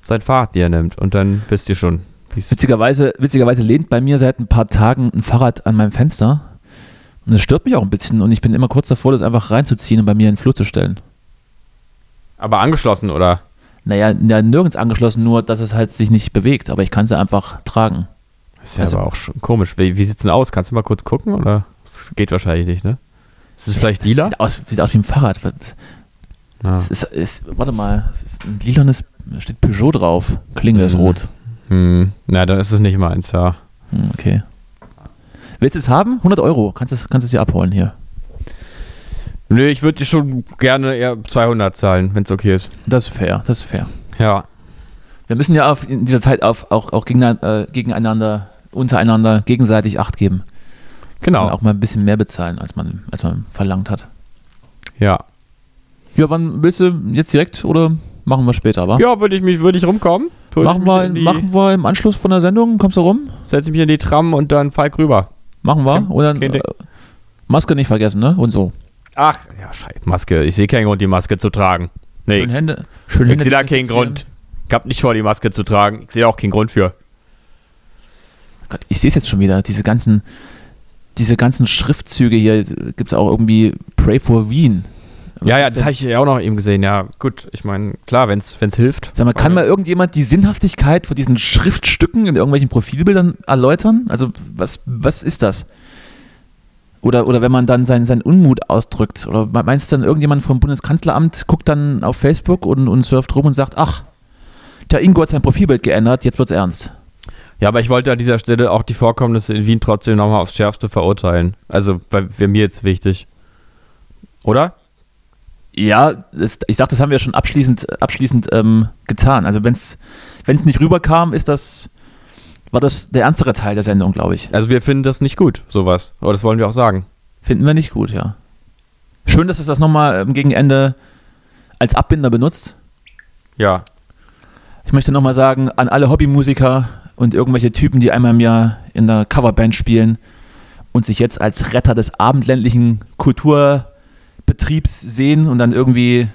[SPEAKER 3] sein Fahrrad wieder nimmt und dann wisst ihr schon, wie es
[SPEAKER 2] Witzigerweise, witzigerweise lehnt bei mir seit ein paar Tagen ein Fahrrad an meinem Fenster. Und es stört mich auch ein bisschen. Und ich bin immer kurz davor, das einfach reinzuziehen und bei mir in den Flur zu stellen.
[SPEAKER 3] Aber angeschlossen, oder?
[SPEAKER 2] Naja, ja, nirgends angeschlossen, nur dass es halt sich nicht bewegt. Aber ich kann sie einfach tragen.
[SPEAKER 3] Das ist ja
[SPEAKER 2] Also-
[SPEAKER 3] aber auch schon komisch. Wie, wie sieht's denn aus? Kannst du mal kurz gucken, oder? Das geht wahrscheinlich nicht, ne? Ist es vielleicht lila?
[SPEAKER 2] Sieht aus, sieht aus wie ein Fahrrad.
[SPEAKER 3] Ja.
[SPEAKER 2] Es ist, ist, warte mal, es ist ein lilanes, da steht Peugeot drauf. Klingel ist
[SPEAKER 3] Mhm.
[SPEAKER 2] rot.
[SPEAKER 3] Hm, na, dann ist es nicht meins, ja.
[SPEAKER 2] Hm, okay. Willst du es haben? 100 Euro. Kannst du es kannst du es dir abholen hier.
[SPEAKER 3] Nö, ich würde dir schon gerne eher 200 zahlen, wenn es okay ist.
[SPEAKER 2] Das ist fair, das ist fair.
[SPEAKER 3] Ja.
[SPEAKER 2] Wir müssen ja auf, in dieser Zeit auf, auch, auch gegeneinander, äh, gegeneinander, untereinander gegenseitig Acht geben.
[SPEAKER 3] Genau.
[SPEAKER 2] Und auch mal ein bisschen mehr bezahlen, als man, als man verlangt hat.
[SPEAKER 3] Ja.
[SPEAKER 2] Ja, wann willst du jetzt direkt oder machen wir später, wa?
[SPEAKER 3] Ja, würde ich mich, würde ich rumkommen. Würde
[SPEAKER 2] machen,
[SPEAKER 3] ich
[SPEAKER 2] wir,
[SPEAKER 3] die,
[SPEAKER 2] machen wir im Anschluss von der Sendung, kommst du rum?
[SPEAKER 3] Setze mich in die Tram und dann fahr ich rüber.
[SPEAKER 2] Machen wir. Und dann äh. Maske nicht vergessen, ne? Und so.
[SPEAKER 3] Ach, ja, scheiße. Maske. Ich sehe keinen Grund, die Maske zu tragen. Nee,
[SPEAKER 2] Schön Hände. Schön
[SPEAKER 3] ich sehe da keinen. Grund. Ich habe nicht vor, die Maske zu tragen. Ich sehe auch keinen Grund für.
[SPEAKER 2] Ich sehe es jetzt schon wieder. Diese ganzen, diese ganzen Schriftzüge hier gibt es auch irgendwie Pray for Wien.
[SPEAKER 3] Ja, ja,
[SPEAKER 2] Was ist
[SPEAKER 3] das habe ich ja auch noch eben gesehen. Ja, gut. Ich meine, klar, wenn es hilft.
[SPEAKER 2] Sag mal, kann mal irgendjemand die Sinnhaftigkeit von diesen Schriftstücken in irgendwelchen Profilbildern erläutern? Also, was, was ist das? Oder, oder wenn man dann seinen, seinen Unmut ausdrückt? Oder meinst du dann, irgendjemand vom Bundeskanzleramt guckt dann auf Facebook und, und surft rum und sagt, ach, der Ingo hat sein Profilbild geändert, jetzt wird's ernst.
[SPEAKER 3] Ja, aber ich wollte an dieser Stelle auch die Vorkommnisse in Wien trotzdem nochmal aufs Schärfste verurteilen. Also, wäre mir jetzt wichtig. Oder?
[SPEAKER 2] Ja, das, ich sag, das haben wir schon abschließend, abschließend ähm, getan. Also wenn es nicht rüberkam, ist das, war das der ernstere Teil der Sendung, glaube ich.
[SPEAKER 3] Also, wir finden das nicht gut, sowas. Aber das wollen wir auch sagen.
[SPEAKER 2] Finden wir nicht gut, ja. Schön, dass es das nochmal ähm, gegen Ende als Abbinder benutzt.
[SPEAKER 3] Ja.
[SPEAKER 2] Ich möchte nochmal sagen, an alle Hobbymusiker und irgendwelche Typen, die einmal im Jahr in der Coverband spielen und sich jetzt als Retter des abendländlichen Kulturbetriebs sehen und dann irgendwie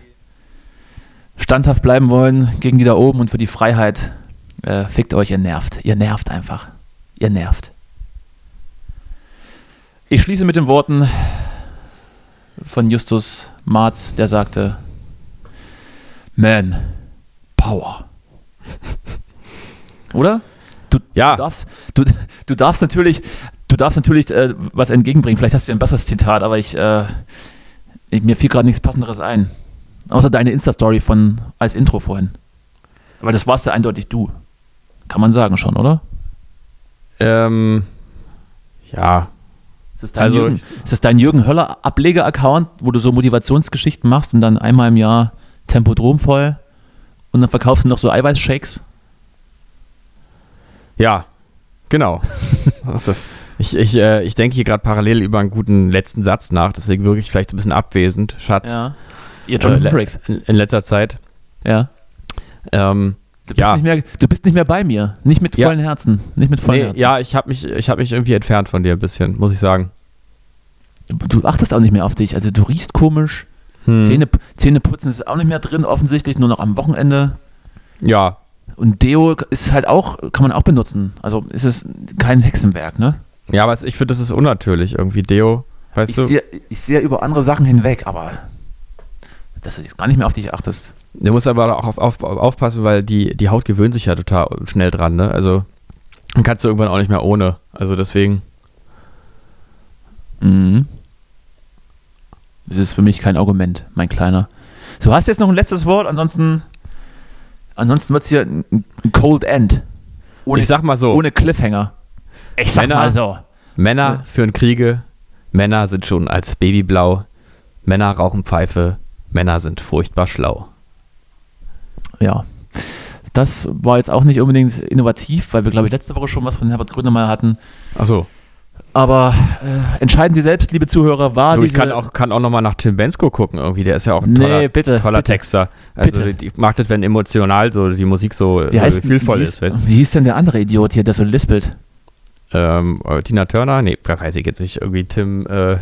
[SPEAKER 2] standhaft bleiben wollen gegen die da oben und für die Freiheit. Äh, fickt euch, ihr nervt. Ihr nervt einfach. Ihr nervt. Ich schließe mit den Worten von Justus Marz, der sagte: Man, Power. Oder? Du,
[SPEAKER 3] Ja.
[SPEAKER 2] du darfst, du, du darfst natürlich, du darfst natürlich äh, was entgegenbringen. Vielleicht hast du ein besseres Zitat, aber ich, äh, ich mir fiel gerade nichts Passenderes ein. Außer deine Insta-Story von als Intro vorhin. Aber das warst ja eindeutig du. Kann man sagen schon, oder?
[SPEAKER 3] Ähm, ja,
[SPEAKER 2] Ist das dein
[SPEAKER 3] Also,
[SPEAKER 2] Jürgen,
[SPEAKER 3] ich-
[SPEAKER 2] ist das dein Jürgen Höller Ableger-Account, wo du so Motivationsgeschichten machst und dann einmal im Jahr Tempodrom voll und dann verkaufst du noch so Eiweißshakes?
[SPEAKER 3] ja, genau. Was ist das? Ich, ich, äh, ich denke hier gerade parallel über einen guten letzten Satz nach, deswegen wirke ich vielleicht ein bisschen abwesend, Schatz.
[SPEAKER 2] Ja. Ihr Jonathan
[SPEAKER 3] Äh, le- in letzter Zeit.
[SPEAKER 2] Ja.
[SPEAKER 3] Ähm,
[SPEAKER 2] Du bist,
[SPEAKER 3] Ja.
[SPEAKER 2] nicht mehr, du bist nicht mehr bei mir. Nicht mit
[SPEAKER 3] Ja.
[SPEAKER 2] vollen Herzen. Nicht mit vollen
[SPEAKER 3] nee,
[SPEAKER 2] Herzen.
[SPEAKER 3] ja, ich habe mich, ich hab mich irgendwie entfernt von dir ein bisschen, muss ich sagen.
[SPEAKER 2] Du, du achtest auch nicht mehr auf dich. Also du riechst komisch.
[SPEAKER 3] Hm.
[SPEAKER 2] Zähne, Zähne putzen ist auch nicht mehr drin, offensichtlich, nur noch am Wochenende.
[SPEAKER 3] Ja,
[SPEAKER 2] Und Deo ist halt auch, kann man auch benutzen. Also ist es kein Hexenwerk, ne?
[SPEAKER 3] ja, aber ich finde, das ist unnatürlich irgendwie. Deo, weißt
[SPEAKER 2] Ich
[SPEAKER 3] du?
[SPEAKER 2] sehe ich sehe über andere Sachen hinweg, aber dass du jetzt gar nicht mehr auf dich achtest.
[SPEAKER 3] Du musst aber auch auf, auf, aufpassen, weil die, die Haut gewöhnt sich ja total schnell dran, ne? Also dann kannst du irgendwann auch nicht mehr ohne. Also deswegen,
[SPEAKER 2] Mhm. Das ist für mich kein Argument, mein Kleiner. So, hast du jetzt noch ein letztes Wort? Ansonsten, ansonsten wird es hier ein, Cold End. Ohne,
[SPEAKER 3] ich sag mal so,
[SPEAKER 2] ohne Cliffhanger. Ich sag
[SPEAKER 3] Männer-
[SPEAKER 2] mal so.
[SPEAKER 3] Männer führen Kriege, Männer sind schon als Babyblau, Männer rauchen Pfeife, Männer sind furchtbar schlau.
[SPEAKER 2] Ja. Das war jetzt auch nicht unbedingt innovativ, weil wir, glaube ich, letzte Woche schon was von Herbert Grönemeyer hatten.
[SPEAKER 3] Achso,
[SPEAKER 2] Aber äh, entscheiden Sie selbst, liebe Zuhörer, war
[SPEAKER 3] du, ich kann auch, kann auch nochmal nach Tim Bensko gucken irgendwie, der ist ja auch ein toller,
[SPEAKER 2] Nee, bitte,
[SPEAKER 3] toller
[SPEAKER 2] bitte.
[SPEAKER 3] Texter. Also
[SPEAKER 2] Bitte.
[SPEAKER 3] ich mag das, wenn emotional so die Musik so,
[SPEAKER 2] wie,
[SPEAKER 3] so
[SPEAKER 2] heißt,
[SPEAKER 3] gefühlvoll
[SPEAKER 2] wie,
[SPEAKER 3] ist.
[SPEAKER 2] hieß, wie hieß denn der andere Idiot hier, der so lispelt?
[SPEAKER 3] Ähm, äh, Tina Turner? Nee, weiß ich jetzt nicht. Irgendwie Tim, äh,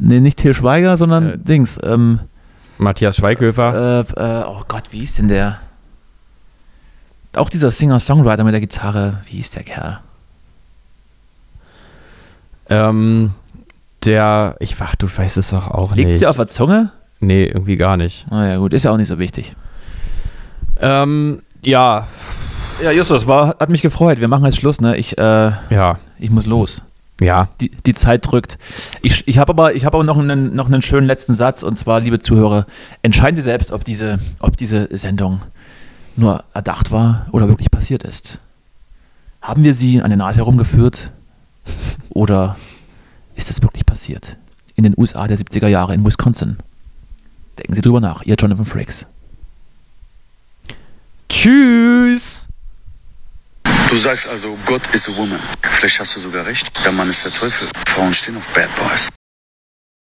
[SPEAKER 2] Nee, nicht Till Schweiger, sondern
[SPEAKER 3] Äh,
[SPEAKER 2] Dings. Ähm,
[SPEAKER 3] Matthias Schweighöfer.
[SPEAKER 2] Äh, äh, oh Gott, wie hieß denn der? Auch dieser Singer-Songwriter mit der Gitarre. Wie hieß der Kerl?
[SPEAKER 3] Ähm, der, ich wach, du weißt es doch auch
[SPEAKER 2] Liegt
[SPEAKER 3] nicht.
[SPEAKER 2] sie auf der Zunge?
[SPEAKER 3] nee, irgendwie gar nicht.
[SPEAKER 2] Naja, gut, ist ja auch nicht so wichtig.
[SPEAKER 3] Ähm, ja,
[SPEAKER 2] Ja, Justus, war, hat mich gefreut. Wir machen jetzt Schluss, ne? Ich, äh,
[SPEAKER 3] ja,
[SPEAKER 2] ich muss los.
[SPEAKER 3] Ja.
[SPEAKER 2] Die, die Zeit drückt. Ich, ich habe aber, ich hab aber noch, einen, noch einen schönen letzten Satz und zwar, liebe Zuhörer, entscheiden Sie selbst, ob diese, ob diese Sendung nur erdacht war oder wirklich passiert ist. Haben wir sie an der Nase herumgeführt oder ist es wirklich passiert? In den USA der 70er Jahre in Wisconsin. Denken Sie drüber nach, Ihr Jonathan Frakes.
[SPEAKER 3] Tschüss!
[SPEAKER 1] Du sagst also, Gott ist a woman. Vielleicht hast du sogar recht. Der Mann ist der Teufel. Frauen stehen auf Bad Boys.